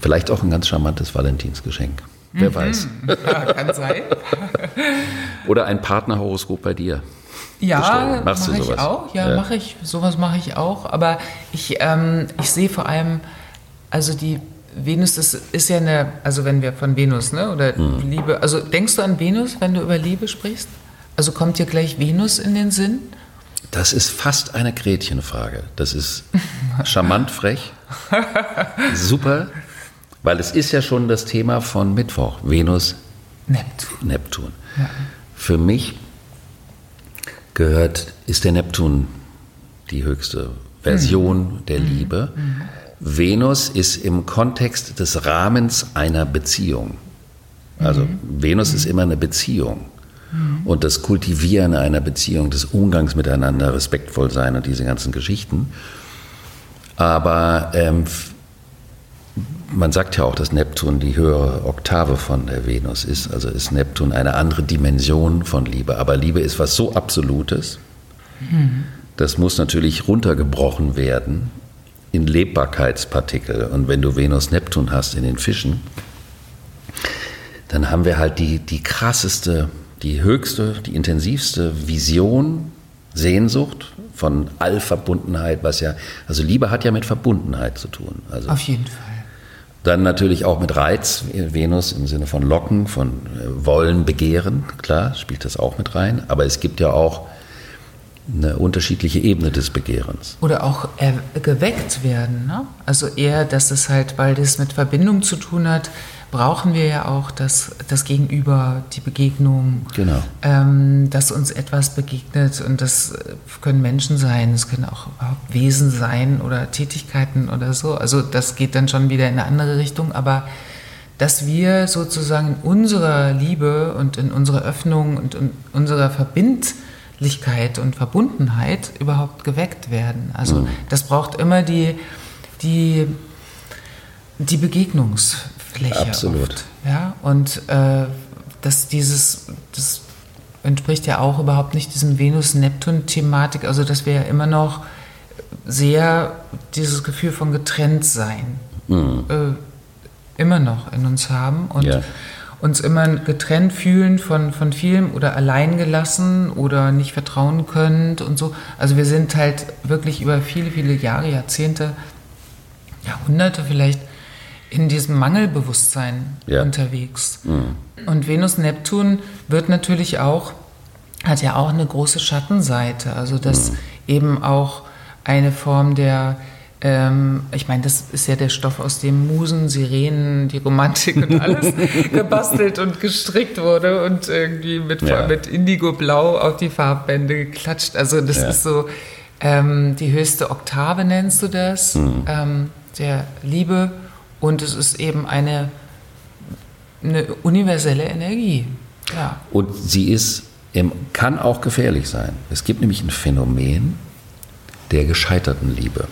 vielleicht auch ein ganz charmantes Valentinsgeschenk. Wer weiß. ja, kann sein. Oder ein Partnerhoroskop bei dir. Ja, Bestellen. Machst du mache ich sowas? auch. Ja, Ja. mache ich. Sowas mache ich auch. Aber ich, ähm, ich sehe vor allem, also die Venus, das ist ja eine, also wenn wir von Venus, ne, oder Mhm. Liebe, also denkst du an Venus, wenn du über Liebe sprichst? Also kommt dir gleich Venus in den Sinn? Das ist fast eine Gretchenfrage. Das ist charmant frech, super, Weil es ist ja schon das Thema von Mittwoch, Venus, Neptun. Neptun. Für mich gehört, ist der Neptun die höchste Version der Liebe. Venus ist im Kontext des Rahmens einer Beziehung. Also Venus ist immer eine Beziehung. Und das Kultivieren einer Beziehung, des Umgangs miteinander, respektvoll sein und diese ganzen Geschichten. Aber ähm, man sagt ja auch, dass Neptun die höhere Oktave von der Venus ist. Also ist Neptun eine andere Dimension von Liebe. Aber Liebe ist was so Absolutes. Das muss natürlich runtergebrochen werden in Lebbarkeitspartikel. Und wenn du Venus-Neptun hast in den Fischen, dann haben wir halt die, die krasseste, die höchste, die intensivste Vision, Sehnsucht von Allverbundenheit, was ja, also Liebe hat ja mit Verbundenheit zu tun. Also Auf jeden Fall. Dann natürlich auch mit Reiz, Venus im Sinne von Locken, von äh, Wollen, Begehren, klar, spielt das auch mit rein. Aber es gibt ja auch eine unterschiedliche Ebene des Begehrens. Oder auch er, geweckt werden. Ne? Also eher, dass es halt, weil das mit Verbindung zu tun hat, brauchen wir ja auch das, das Gegenüber, die Begegnung. Genau. Ähm, dass uns etwas begegnet und das äh, können Menschen sein, es können auch überhaupt Wesen sein oder Tätigkeiten oder so. Also das geht dann schon wieder in eine andere Richtung, aber dass wir sozusagen in unserer Liebe und in unserer Öffnung und in unserer Verbindlichkeit und Verbundenheit überhaupt geweckt werden. Also das braucht immer die, die, die Begegnungsfläche. Absolut. Oft, ja, und äh, dass dieses, das entspricht ja auch überhaupt nicht diesem Venus-Neptun-Thematik, also dass wir ja immer noch sehr dieses Gefühl von Getrenntsein äh, immer noch in uns haben und Ja. uns immer getrennt fühlen von, von vielem oder alleingelassen oder nicht vertrauen können und so. Also wir sind halt wirklich über viele, viele Jahre, Jahrzehnte, Jahrhunderte vielleicht in diesem Mangelbewusstsein Ja. unterwegs. Und Venus-Neptun wird natürlich auch, hat ja auch eine große Schattenseite. Also dass eben auch eine Form der, ähm, ich meine, das ist ja der Stoff, aus dem Musen, Sirenen, die Romantik und alles gebastelt und gestrickt wurde und irgendwie mit, Ja. mit Indigo-Blau auf die Farbbände geklatscht. Also das Ja. ist so ähm, die höchste Oktave, nennst du das, ähm, der Liebe. Und es ist eben eine, eine universelle Energie. Ja. Und sie ist, kann auch gefährlich sein. Es gibt nämlich ein Phänomen der gescheiterten Liebe.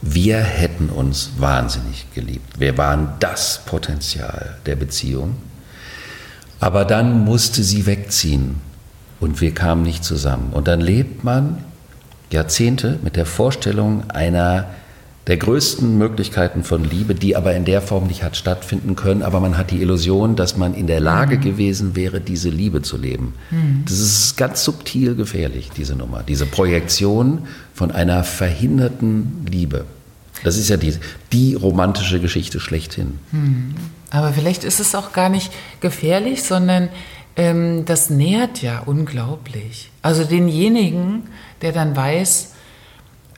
Wir hätten uns wahnsinnig geliebt. Wir waren das Potenzial der Beziehung. Aber dann musste sie wegziehen und wir kamen nicht zusammen. Und dann lebt man Jahrzehnte mit der Vorstellung einer der größten Möglichkeiten von Liebe, die aber in der Form nicht hat stattfinden können. Aber man hat die Illusion, dass man in der Lage gewesen wäre, diese Liebe zu leben. Das ist ganz subtil gefährlich, diese Nummer. Diese Projektion von einer verhinderten Liebe. Das ist ja die, die romantische Geschichte schlechthin. Aber vielleicht ist es auch gar nicht gefährlich, sondern ähm, das nährt ja unglaublich. Also denjenigen, der dann weiß,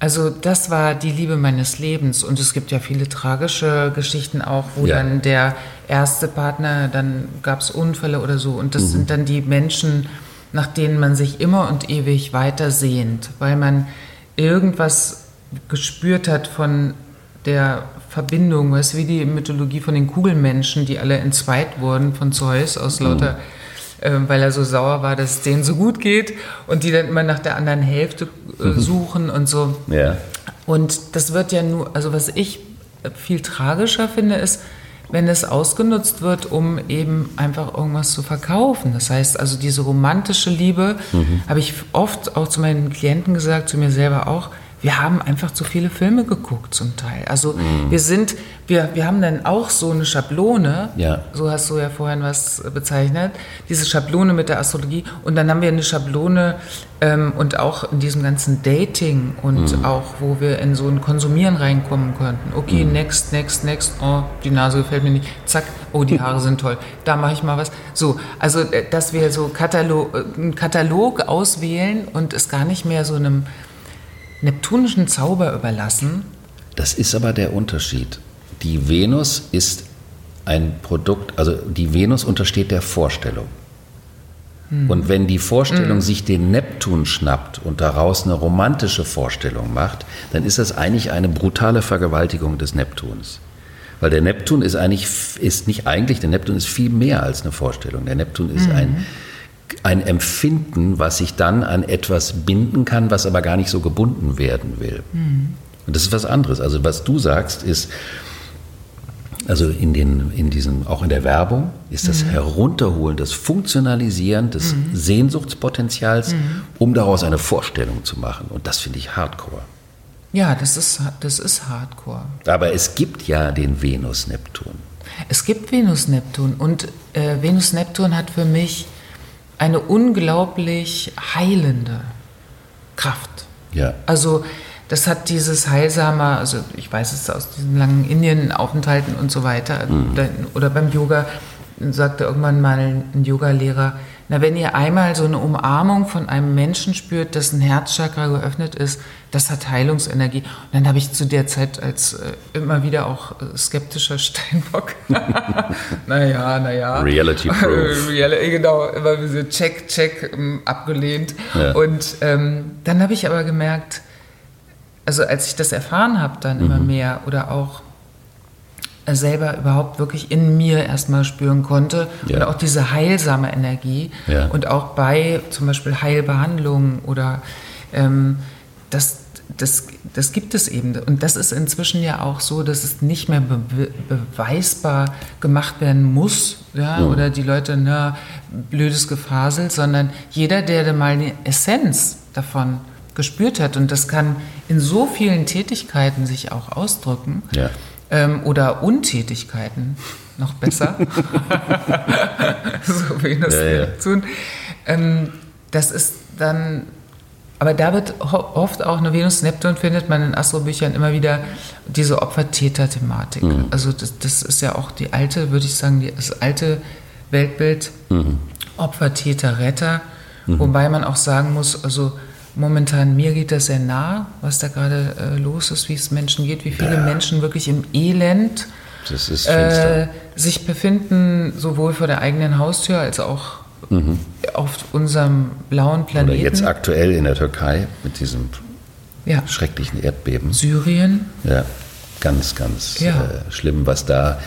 also das war die Liebe meines Lebens und es gibt ja viele tragische Geschichten auch, wo Ja. dann der erste Partner, dann gab es Unfälle oder so und das Mhm. sind dann die Menschen, nach denen man sich immer und ewig weiter sehnt, weil man irgendwas gespürt hat von der Verbindung, weißt du, wie die Mythologie von den Kugelmenschen, die alle entzweit wurden von Zeus aus lauter, ähm, weil er so sauer war, dass es denen so gut geht und die dann immer nach der anderen Hälfte äh, suchen und so. Ja. Und das wird ja nur, also was ich viel tragischer finde, ist, wenn es ausgenutzt wird, um eben einfach irgendwas zu verkaufen. Das heißt also, diese romantische Liebe, habe ich oft auch zu meinen Klienten gesagt, zu mir selber auch, wir haben einfach zu viele Filme geguckt zum Teil. Also wir sind, wir, wir haben dann auch so eine Schablone, Ja. so hast du ja vorhin was bezeichnet, diese Schablone mit der Astrologie. Und dann haben wir eine Schablone ähm, und auch in diesem ganzen Dating und auch, wo wir in so ein Konsumieren reinkommen könnten. Okay, next, next, next. Oh, die Nase gefällt mir nicht. Zack, oh, die Haare sind toll. Da mache ich mal was. So, also, äh, dass wir so Katalog, äh, einen Katalog auswählen und es gar nicht mehr so einem neptunischen Zauber überlassen. Das ist aber der Unterschied. die Venus ist ein Produkt, also die Venus untersteht der Vorstellung. Und wenn die Vorstellung sich den Neptun schnappt und daraus eine romantische Vorstellung macht, dann ist das eigentlich eine brutale Vergewaltigung des Neptuns. Weil der Neptun ist eigentlich, ist nicht eigentlich, der Neptun ist viel mehr als eine Vorstellung. Der Neptun ist ein, ein Empfinden, was sich dann an etwas binden kann, was aber gar nicht so gebunden werden will. Und das ist was anderes. Also was du sagst, ist, also in, den, in diesem, auch in der Werbung, ist das Herunterholen, das Funktionalisieren des Sehnsuchtspotenzials, um daraus eine Vorstellung zu machen. Und das finde ich hardcore. Ja, das ist, das ist Hardcore. Aber es gibt ja den Venus-Neptun. Es gibt Venus-Neptun und äh, Venus-Neptun hat für mich eine unglaublich heilende Kraft. Ja. Also das hat dieses heilsame, also ich weiß es aus diesen langen Indienaufenthalten und so weiter, oder, oder beim Yoga sagte irgendwann mal ein Yogalehrer, na wenn ihr einmal so eine Umarmung von einem Menschen spürt, dessen Herzchakra geöffnet ist, das hat Heilungsenergie. Und dann habe ich zu der Zeit als äh, immer wieder auch äh, skeptischer Steinbock, naja, naja. Reality Proof. Real, genau, immer so check, check ähm, abgelehnt. Ja. Und ähm, dann habe ich aber gemerkt, also als ich das erfahren habe, dann immer Mhm. mehr oder auch äh, selber überhaupt wirklich in mir erstmal spüren konnte Ja. und auch diese heilsame Energie Ja. und auch bei zum Beispiel Heilbehandlungen oder ähm, das, das, das gibt es eben. Und das ist inzwischen ja auch so, dass es nicht mehr be beweisbar gemacht werden muss ja, oder die Leute, na, blödes Gefasel, sondern jeder, der mal die Essenz davon gespürt hat und das kann in so vielen Tätigkeiten sich auch ausdrücken Ja. Ähm, oder Untätigkeiten, noch besser, so wie das Ja, ja. tun. Ähm, das ist dann, aber da wird oft auch eine Venus-Neptun, findet man in Astrobüchern immer wieder diese Opfer-Täter-Thematik. Mhm. Also das, das ist ja auch die alte, würde ich sagen, die, das alte Weltbild, Mhm. Opfer, Täter, Retter. Wobei man auch sagen muss, also momentan mir geht das sehr nah, was da gerade äh, los ist, wie es Menschen geht, wie viele Menschen wirklich im Elend äh, sich befinden, sowohl vor der eigenen Haustür als auch auf unserem blauen Planeten. Oder jetzt aktuell in der Türkei mit diesem ja. schrecklichen Erdbeben. Syrien. Ja, ganz, ganz Ja. äh, schlimm, was da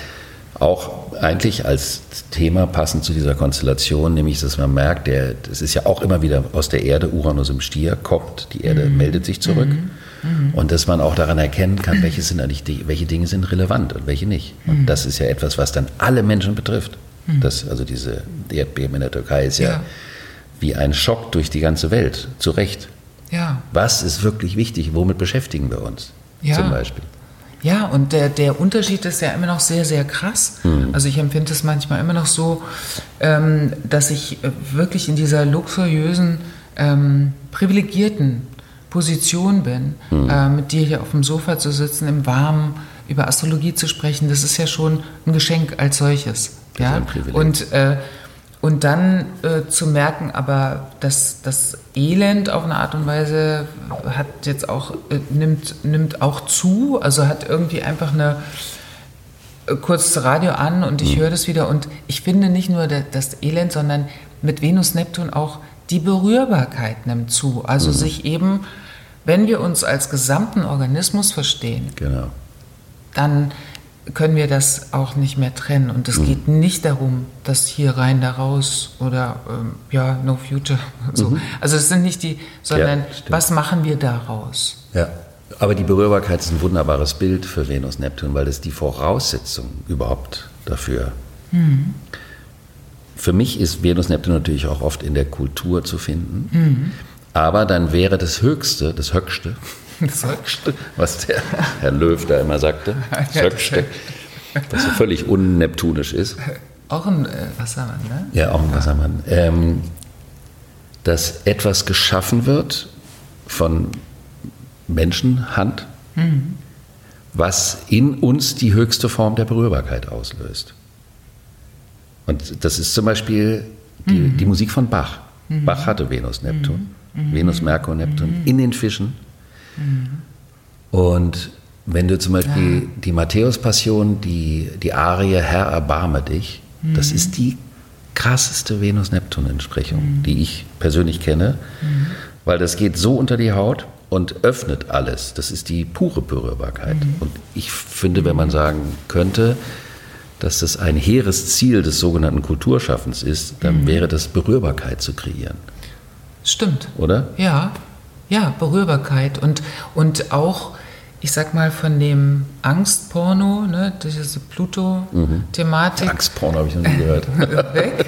auch eigentlich als Thema passend zu dieser Konstellation, nämlich dass man merkt, der, das ist ja auch immer wieder aus der Erde, Uranus im Stier kommt, die Erde Mhm. meldet sich zurück. Und dass man auch daran erkennen kann, welche, sind eigentlich welche Dinge sind relevant und welche nicht. Mhm. Und das ist ja etwas, was dann alle Menschen betrifft. Das, also diese Erdbeben in der Türkei ist ja, Ja. wie ein Schock durch die ganze Welt, zu Recht. Ja. Was ist wirklich wichtig? Womit beschäftigen wir uns? Ja. Zum Beispiel. Ja, und der, der Unterschied ist ja immer noch sehr, sehr krass. Also ich empfinde es manchmal immer noch so, ähm, dass ich äh, wirklich in dieser luxuriösen, ähm, privilegierten Position bin, äh, mit dir hier auf dem Sofa zu sitzen, im Warmen, über Astrologie zu sprechen. Das ist ja schon ein Geschenk als solches. Das ja? ein Privileg. Und äh, und dann äh, zu merken, aber dass das Elend auf eine Art und Weise hat jetzt auch, äh, nimmt, nimmt auch zu, also hat irgendwie einfach eine, äh, kurz Radio an und ich höre das wieder und ich finde nicht nur da- das Elend, sondern mit Venus, Neptun auch die Berührbarkeit nimmt zu. Also sich eben, wenn wir uns als gesamten Organismus verstehen, Genau. dann können wir das auch nicht mehr trennen. Und Mhm. es geht nicht darum, dass hier rein, da raus oder ähm, ja, no future. So. Also es sind nicht die, sondern Mhm. Ja, was machen wir daraus? Ja. Aber die Berührbarkeit ist ein wunderbares Bild für Venus Neptun, weil es die Voraussetzung überhaupt dafür. Für mich ist Venus Neptun natürlich auch oft in der Kultur zu finden. Aber dann wäre das das Höchste, das Höchste, was der Herr Löw da immer sagte, Höchste, was so völlig unneptunisch ist. Auch ein äh, Wassermann, ne? Ja, auch ein Wassermann. Ähm, dass etwas geschaffen wird von Menschenhand, was in uns die höchste Form der Berührbarkeit auslöst. Und das ist zum Beispiel die, die Musik von Bach. Bach hatte Venus, Neptun, Venus, Merkur, Neptun in den Fischen. Und Wenn du zum Beispiel Ja. die Matthäus-Passion, die, die Arie Herr, erbarme dich, das ist die krasseste Venus-Neptun-Entsprechung, die ich persönlich kenne, weil das geht so unter die Haut und öffnet alles. Das ist die pure Berührbarkeit. Und ich finde, wenn man sagen könnte, dass das ein hehres Ziel des sogenannten Kulturschaffens ist, dann wäre das Berührbarkeit zu kreieren, Stimmt. oder? Ja, ja, Berührbarkeit und, und auch, ich sag mal, von dem Angstporno, ne, diese Pluto-Thematik Angstporno habe ich noch nie gehört. weg.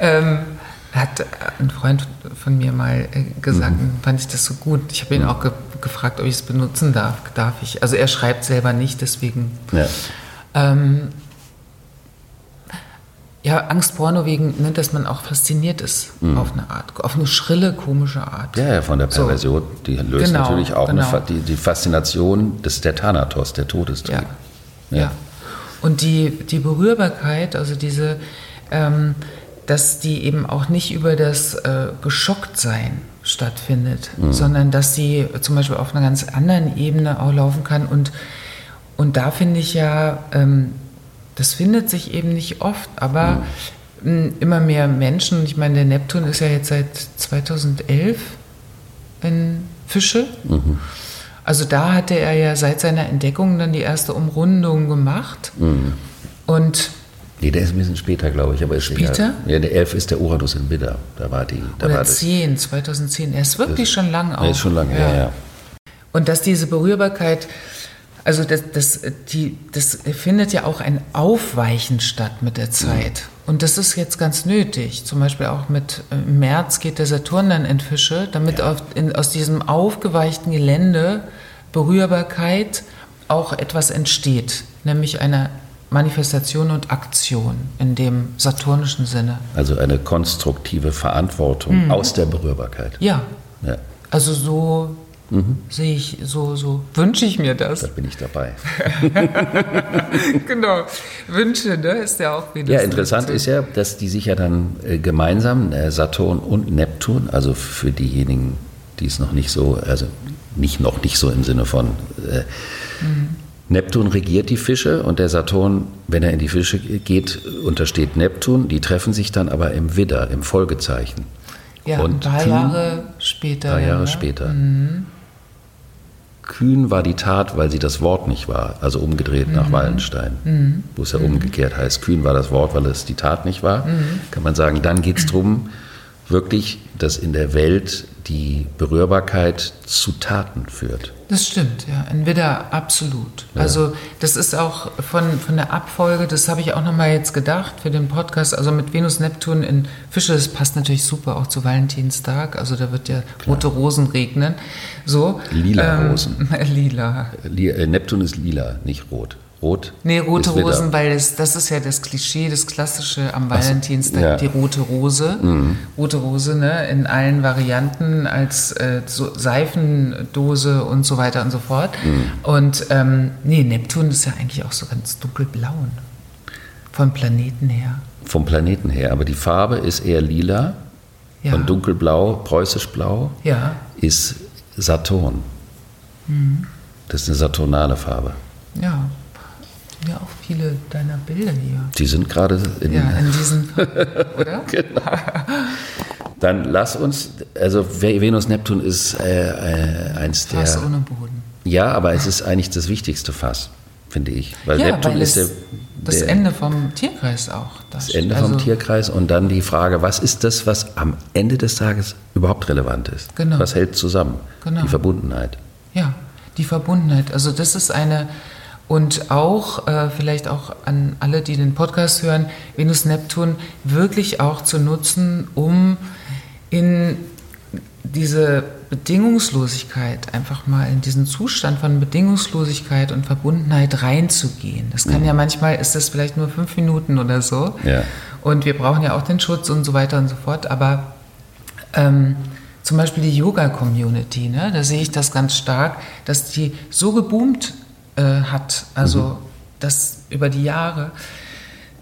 ähm, hat ein Freund von mir mal äh, gesagt, Mhm. fand ich das so gut. Ich habe ihn auch ge gefragt, ob ich es benutzen darf. Darf ich? Also er schreibt selber nicht, deswegen. Ja. Ähm, ja, Angstporno wegen, ne, dass man auch fasziniert ist auf eine Art, auf eine schrille, komische Art. Mhm. Ja, ja, von der So. Perversion, die löst Genau, natürlich auch genau. eine, die, die Faszination des der Thanatos, der Todestrieb. Ja. ja. Und die, die Berührbarkeit, also diese, ähm, dass die eben auch nicht über das äh, Geschocktsein stattfindet, sondern dass sie zum Beispiel auf einer ganz anderen Ebene auch laufen kann. Und, und da finde ich ja, ähm, das findet sich eben nicht oft, aber mh, immer mehr Menschen, ich meine, der Neptun ist ja jetzt seit 2011 in Fische. Also da hatte er ja seit seiner Entdeckung dann die erste Umrundung gemacht. Und Nee, der ist ein bisschen später, glaube ich, aber ist Später? Ja, der 11 ist der Uranus in Widder. Da war die. Da war oder das, 10, 2010. Er ist wirklich schon lang auch. Der ist schon lange, ja, ja. Und dass diese Berührbarkeit, also das, das, die, das findet ja auch ein Aufweichen statt mit der Zeit. Und das ist jetzt ganz nötig. Zum Beispiel auch mit äh, März geht der Saturn dann in Fische, damit auf, in, aus diesem aufgeweichten Gelände Berührbarkeit auch etwas entsteht, nämlich eine Manifestation und Aktion in dem saturnischen Sinne. Also eine konstruktive Verantwortung aus der Berührbarkeit. Ja, Ja, also so sehe ich, so, so wünsche ich mir das. da bin ich dabei. genau. Wünsche, ne? Ist ja auch wieder. Ja, interessant ist ja, dass die sich ja dann äh, gemeinsam, äh, Saturn und Neptun, also für diejenigen, die es noch nicht so, also nicht noch nicht so im Sinne von äh, Neptun regiert die Fische und der Saturn, wenn er in die Fische geht, untersteht Neptun. Die treffen sich dann aber im Widder, im Folgezeichen. Ja, und Kühn- Jahre später. Drei Jahre ne? später. Kühn war die Tat, weil sie das Wort nicht war, also umgedreht nach Wallenstein, wo es ja umgekehrt heißt. Kühn war das Wort, weil es die Tat nicht war. Kann man sagen, dann geht es darum, wirklich, dass in der Welt die Berührbarkeit zu Taten führt. Das stimmt, ja. Ein Widder, absolut. Also, das ist auch von, von der Abfolge, das habe ich auch nochmal jetzt gedacht für den Podcast. Also, mit Venus, Neptun in Fische, das passt natürlich super auch zu Valentinstag. Also, da wird ja rote Rosen regnen. So. Lila Rosen. Lila. Li- äh, Neptun ist lila, nicht rot. Rot. Nee, rote. Rosen, weil das, das ist ja das Klischee, das Klassische am Valentinstag, ja. Mhm. die rote Rose. Rote Rose, ne, in allen Varianten als äh, so Seifendose und so weiter und so fort. Mhm. Und ähm, nee, Neptun ist ja eigentlich auch so ganz dunkelblau. Vom Planeten her. Vom Planeten her, aber die Farbe ist eher lila Ja. und dunkelblau, preußisch blau Ja, ist Saturn. Das ist eine saturnale Farbe. ja. Ja, auch viele deiner Bilder hier. Die sind gerade in. Ja, in diesen, oder? Dann lass uns, also Ve- Venus Neptun ist äh, äh, eins der. Fass ohne Boden. Ja, aber es ist eigentlich das wichtigste Fass, finde ich. Weil Ja, Neptun weil ist der, es das der, Ende vom Tierkreis auch. das Ende vom also, Tierkreis und dann die Frage, was ist das, was am Ende des Tages überhaupt relevant ist? Genau. Was hält zusammen? Genau. Die Verbundenheit. Ja, die Verbundenheit. Also das ist eine, und auch, äh, vielleicht auch an alle, die den Podcast hören, Venus Neptun wirklich auch zu nutzen, um in diese Bedingungslosigkeit, einfach mal in diesen Zustand von Bedingungslosigkeit und Verbundenheit reinzugehen. Das kann ja manchmal, ist das vielleicht nur fünf Minuten oder so. Ja. Und wir brauchen ja auch den Schutz und so weiter und so fort. Aber ähm, zum Beispiel die Yoga-Community, ne? da sehe ich das ganz stark, dass die so geboomt äh, hat, also das über die Jahre,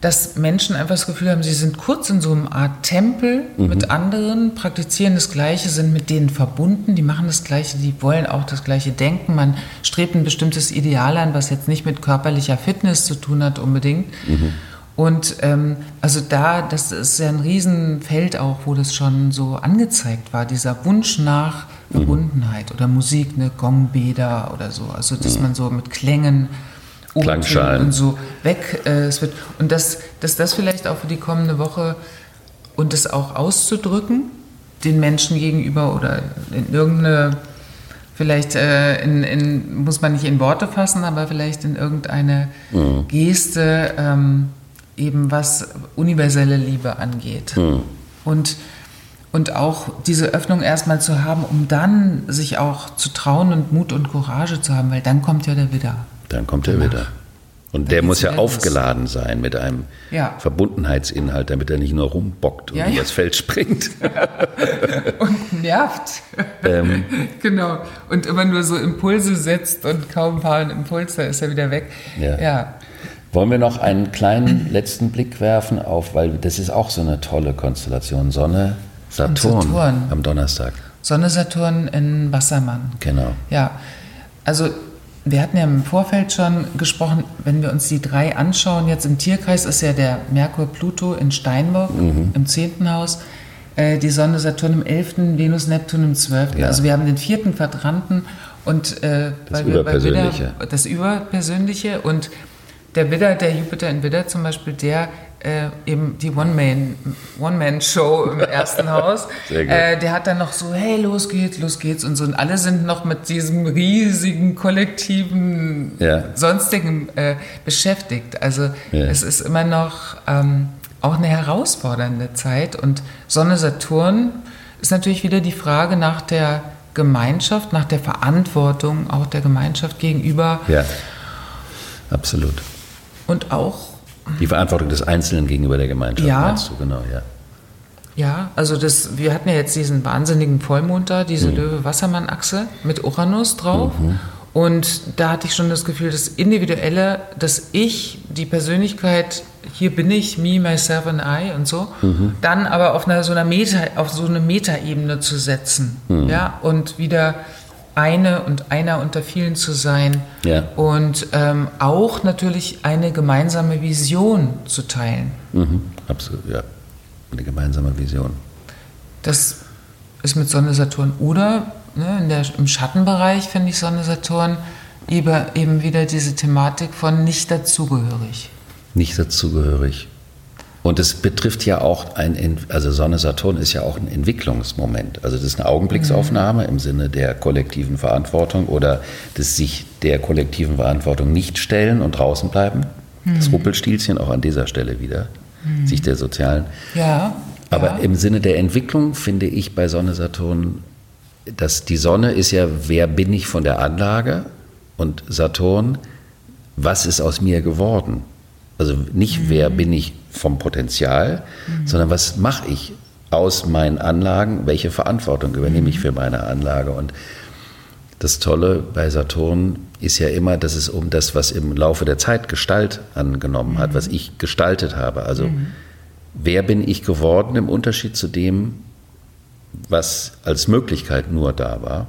dass Menschen einfach das Gefühl haben, sie sind kurz in so einer Art Tempel Mhm. mit anderen, praktizieren das Gleiche, sind mit denen verbunden, die machen das Gleiche, die wollen auch das Gleiche denken. Man strebt ein bestimmtes Ideal an, was jetzt nicht mit körperlicher Fitness zu tun hat unbedingt. Mhm. Und ähm, also da, das ist ja ein Riesenfeld auch, wo das schon so angezeigt war, dieser Wunsch nach Mhm. Verbundenheit oder Musik, ne, Gongbäder oder so. Also dass man so mit Klängen Klangschalen. und so weg äh, es wird. Und dass, dass das vielleicht auch für die kommende Woche und das auch auszudrücken, den Menschen gegenüber oder in irgendeine, vielleicht äh, in, in, muss man nicht in Worte fassen, aber vielleicht in irgendeine Geste, ähm, eben was universelle Liebe angeht. Und, und auch diese Öffnung erstmal zu haben, um dann sich auch zu trauen und Mut und Courage zu haben, weil dann kommt ja der Widder. Dann kommt er wieder. Und der geht's muss ja wieder los. aufgeladen sein mit einem Ja. Verbundenheitsinhalt, damit er nicht nur rumbockt und Ja, ja. übers Feld springt. und nervt. Ähm. genau. Und immer nur so Impulse setzt und kaum ein paar einen Impuls, da ist er wieder weg. Ja. Wollen wir noch einen kleinen letzten Blick werfen auf, weil das ist auch so eine tolle Konstellation. Sonne, Saturn, Saturn. am Donnerstag. Sonne Saturn in Wassermann. Genau. Ja, also wir hatten ja im Vorfeld schon gesprochen, wenn wir uns die drei anschauen, jetzt im Tierkreis ist ja der Merkur Pluto in Steinbock Mhm. im zehnten Haus, äh, die Sonne Saturn im elften, Venus Neptun im zwölften. Ja. Also wir haben den vierten Quadranten und äh, Das weil wir Überpersönliche. das Überpersönliche und der Widder, der Jupiter in Widder zum Beispiel, der äh, eben die One-Man- One-Man-Show im ersten Haus, äh, der hat dann noch so, hey, los geht's, los geht's und so. Und alle sind noch mit diesem riesigen, kollektiven, Ja. sonstigen äh, beschäftigt. Also Ja. es ist immer noch ähm, auch eine herausfordernde Zeit. Und Sonne Saturn ist natürlich wieder die Frage nach der Gemeinschaft, nach der Verantwortung auch der Gemeinschaft gegenüber Ja, absolut. Und auch Die Verantwortung des Einzelnen gegenüber der Gemeinschaft, Ja. meinst du, genau, ja. Ja, also das, wir hatten ja jetzt diesen wahnsinnigen Vollmond da, diese Löwe-Wassermann-Achse mit Uranus drauf. Und da hatte ich schon das Gefühl, das Individuelle, das Ich, die Persönlichkeit, hier bin ich, me, myself and I und so, dann aber auf einer so einer Meta, auf so eine Metaebene zu setzen. Ja, und wieder eine und einer unter vielen zu sein. Ja. Und ähm, auch natürlich eine gemeinsame Vision zu teilen. Mhm, absolut, ja. Eine gemeinsame Vision. Das ist mit Sonne Saturn oder ne, in der, im Schattenbereich finde ich Sonne Saturn eben wieder diese Thematik von nicht dazugehörig. Nicht dazugehörig. Und es betrifft ja auch ein, also Sonne Saturn ist ja auch ein Entwicklungsmoment. Also das ist eine Augenblicksaufnahme im Sinne der kollektiven Verantwortung oder des sich der kollektiven Verantwortung nicht stellen und draußen bleiben. Das Ruppelstilzchen auch an dieser Stelle wieder, sich der sozialen. Ja. Aber ja. im Sinne der Entwicklung finde ich bei Sonne Saturn, dass die Sonne ist ja, wer bin ich von der Anlage und Saturn, was ist aus mir geworden? Also nicht, wer bin ich vom Potenzial, sondern was mache ich aus meinen Anlagen, welche Verantwortung übernehme ich für meine Anlage? Und das Tolle bei Saturn ist ja immer, dass es um das, was im Laufe der Zeit Gestalt angenommen hat, was ich gestaltet habe. Also wer bin ich geworden im Unterschied zu dem, was als Möglichkeit nur da war?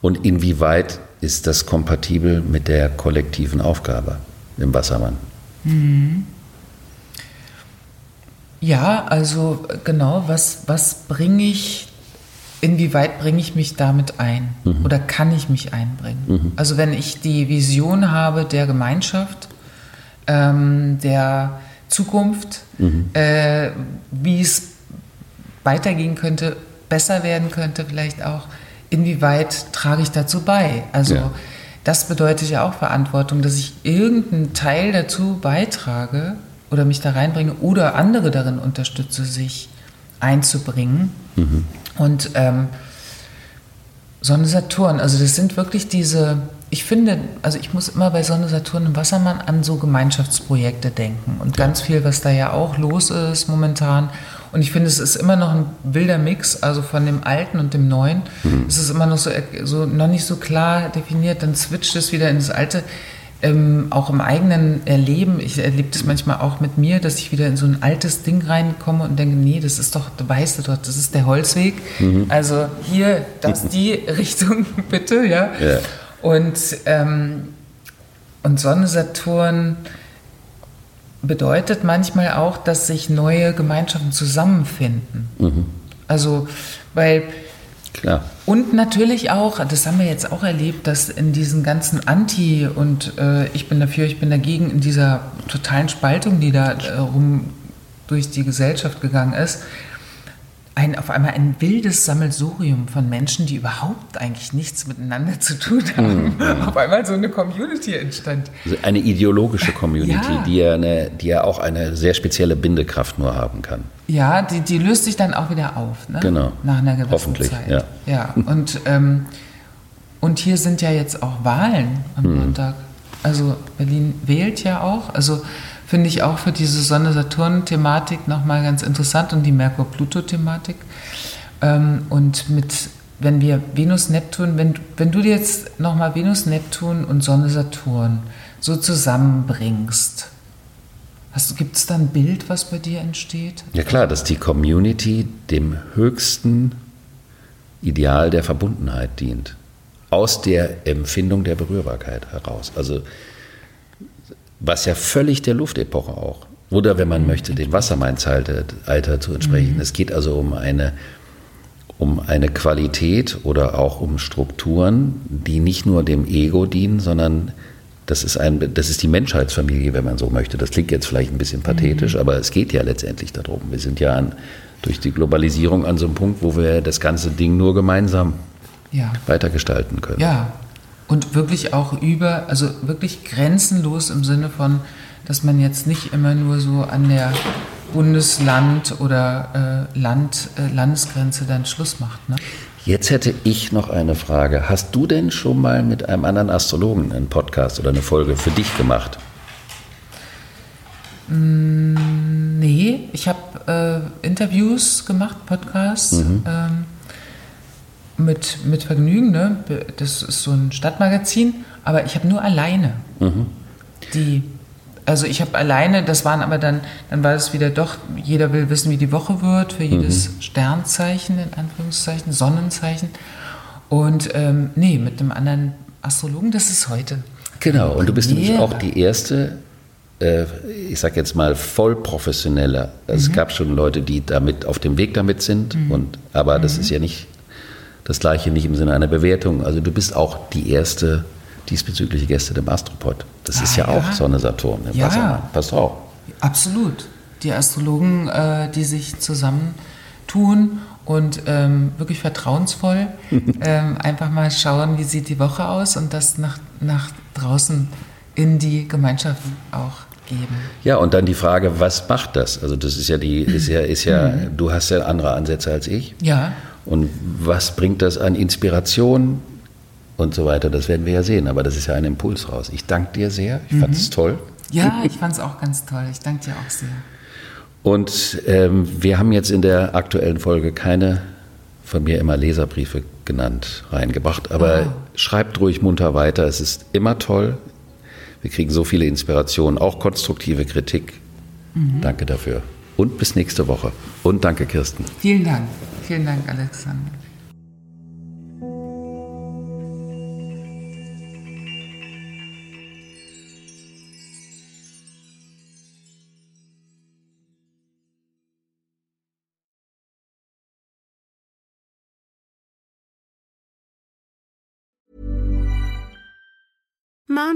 Und inwieweit ist das kompatibel mit der kollektiven Aufgabe im Wassermann? Ja, also genau, was, was bringe ich, inwieweit bringe ich mich damit ein oder kann ich mich einbringen? Also wenn ich die Vision habe der Gemeinschaft, ähm, der Zukunft, äh, wie es weitergehen könnte, besser werden könnte vielleicht auch, inwieweit trage ich dazu bei? Also Ja. Das bedeutet ja auch Verantwortung, dass ich irgendeinen Teil dazu beitrage oder mich da reinbringe oder andere darin unterstütze, sich einzubringen. Und ähm, Sonne Saturn, also das sind wirklich diese, ich finde, also ich muss immer bei Sonne Saturn im Wassermann an so Gemeinschaftsprojekte denken und ganz viel, was da ja auch los ist momentan. Und ich finde, es ist immer noch ein wilder Mix, also von dem Alten und dem Neuen. Es ist immer noch so, so noch nicht so klar definiert, dann switcht es wieder in das Alte. ähm, auch im eigenen Erleben, ich erlebe das manchmal auch mit mir, dass ich wieder in so ein altes Ding reinkomme und denke, nee, das ist doch, du weißt du doch, das ist der Holzweg. Mhm. Also hier, das die Richtung, bitte, ja. Ja. Und, ähm, und Sonne Saturn bedeutet manchmal auch, dass sich neue Gemeinschaften zusammenfinden. Mhm. Also, weil Klar. und natürlich auch, das haben wir jetzt auch erlebt, dass in diesen ganzen Anti- und äh, ich bin dafür, ich bin dagegen, in dieser totalen Spaltung, die da äh, rum durch die Gesellschaft gegangen ist, ein, auf einmal ein wildes Sammelsurium von Menschen, die überhaupt eigentlich nichts miteinander zu tun haben. Auf einmal so eine Community entstand. Also eine ideologische Community, Ja. die, ja eine, die ja auch eine sehr spezielle Bindekraft nur haben kann. Ja, die, die löst sich dann auch wieder auf, ne? Genau. Nach einer gewissen Hoffentlich, Zeit. ja. ja. Und, ähm, und hier sind ja jetzt auch Wahlen am Hm. Montag. Also Berlin wählt ja auch. Also finde ich auch für diese Sonne-Saturn-Thematik nochmal ganz interessant und die Merkur-Pluto-Thematik. Ähm, und mit, wenn wir Venus-Neptun, wenn, wenn du jetzt nochmal Venus-Neptun und Sonne-Saturn so zusammenbringst, Gibt es da ein Bild, was bei dir entsteht? Ja klar, dass die Community dem höchsten Ideal der Verbundenheit dient. Aus der Empfindung der Berührbarkeit heraus. Also was ja völlig der Luftepoche auch. Oder wenn man möchte, dem Wassermann-Alter zu entsprechen. Es geht also um eine, um eine Qualität oder auch um Strukturen, die nicht nur dem Ego dienen, sondern das ist, ein, das ist die Menschheitsfamilie, wenn man so möchte. Das klingt jetzt vielleicht ein bisschen pathetisch, aber es geht ja letztendlich darum. Wir sind ja an, durch die Globalisierung an so einem Punkt, wo wir das ganze Ding nur gemeinsam Ja. weitergestalten können. Ja. Und wirklich auch über, also wirklich grenzenlos im Sinne von, dass man jetzt nicht immer nur so an der Bundesland- oder äh, Land, äh, Landesgrenze dann Schluss macht. Ne? Jetzt hätte ich noch eine Frage. Hast du denn schon mal mit einem anderen Astrologen einen Podcast oder eine Folge für dich gemacht? Nee, ich habe äh, Interviews gemacht, Podcasts. Ähm, mit, mit Vergnügen, ne? Das ist so ein Stadtmagazin, aber ich habe nur alleine. Die, also ich habe alleine, das waren aber dann, dann war es wieder doch, jeder will wissen, wie die Woche wird, für jedes Sternzeichen, in Anführungszeichen, Sonnenzeichen. Und ähm, nee, mit einem anderen Astrologen, das ist heute. Genau, und du bist nämlich auch die erste, äh, ich sag jetzt mal, vollprofessionelle. Es gab schon Leute, die damit auf dem Weg damit sind, und, aber das ist ja nicht das Gleiche, nicht im Sinne einer Bewertung. Also du bist auch die erste diesbezügliche Gäste im Astropod. Das ist ja, Ah, ja. auch Sonne Saturn im Ja. Wassermann. Passt auf. Absolut. Die Astrologen, äh, die sich zusammentun und ähm, wirklich vertrauensvoll ähm, einfach mal schauen, wie sieht die Woche aus und das nach, nach draußen in die Gemeinschaft auch geben. Ja, und dann die Frage, was macht das? Also das ist ja die, ist ja, ist ja, Mhm. du hast ja andere Ansätze als ich. Ja, Und was bringt das an Inspiration und so weiter? Das werden wir ja sehen. Aber das ist ja ein Impuls raus. Ich danke dir sehr. Ich fand es toll. ja, ich fand es auch ganz toll. Ich danke dir auch sehr. Und ähm, wir haben jetzt in der aktuellen Folge keine von mir immer Leserbriefe genannt reingebracht. Aber Oh. schreibt ruhig munter weiter. Es ist immer toll. Wir kriegen so viele Inspirationen, auch konstruktive Kritik. Danke dafür. Und bis nächste Woche. Und danke, Kirsten. Vielen Dank. Vielen Dank, Alexander.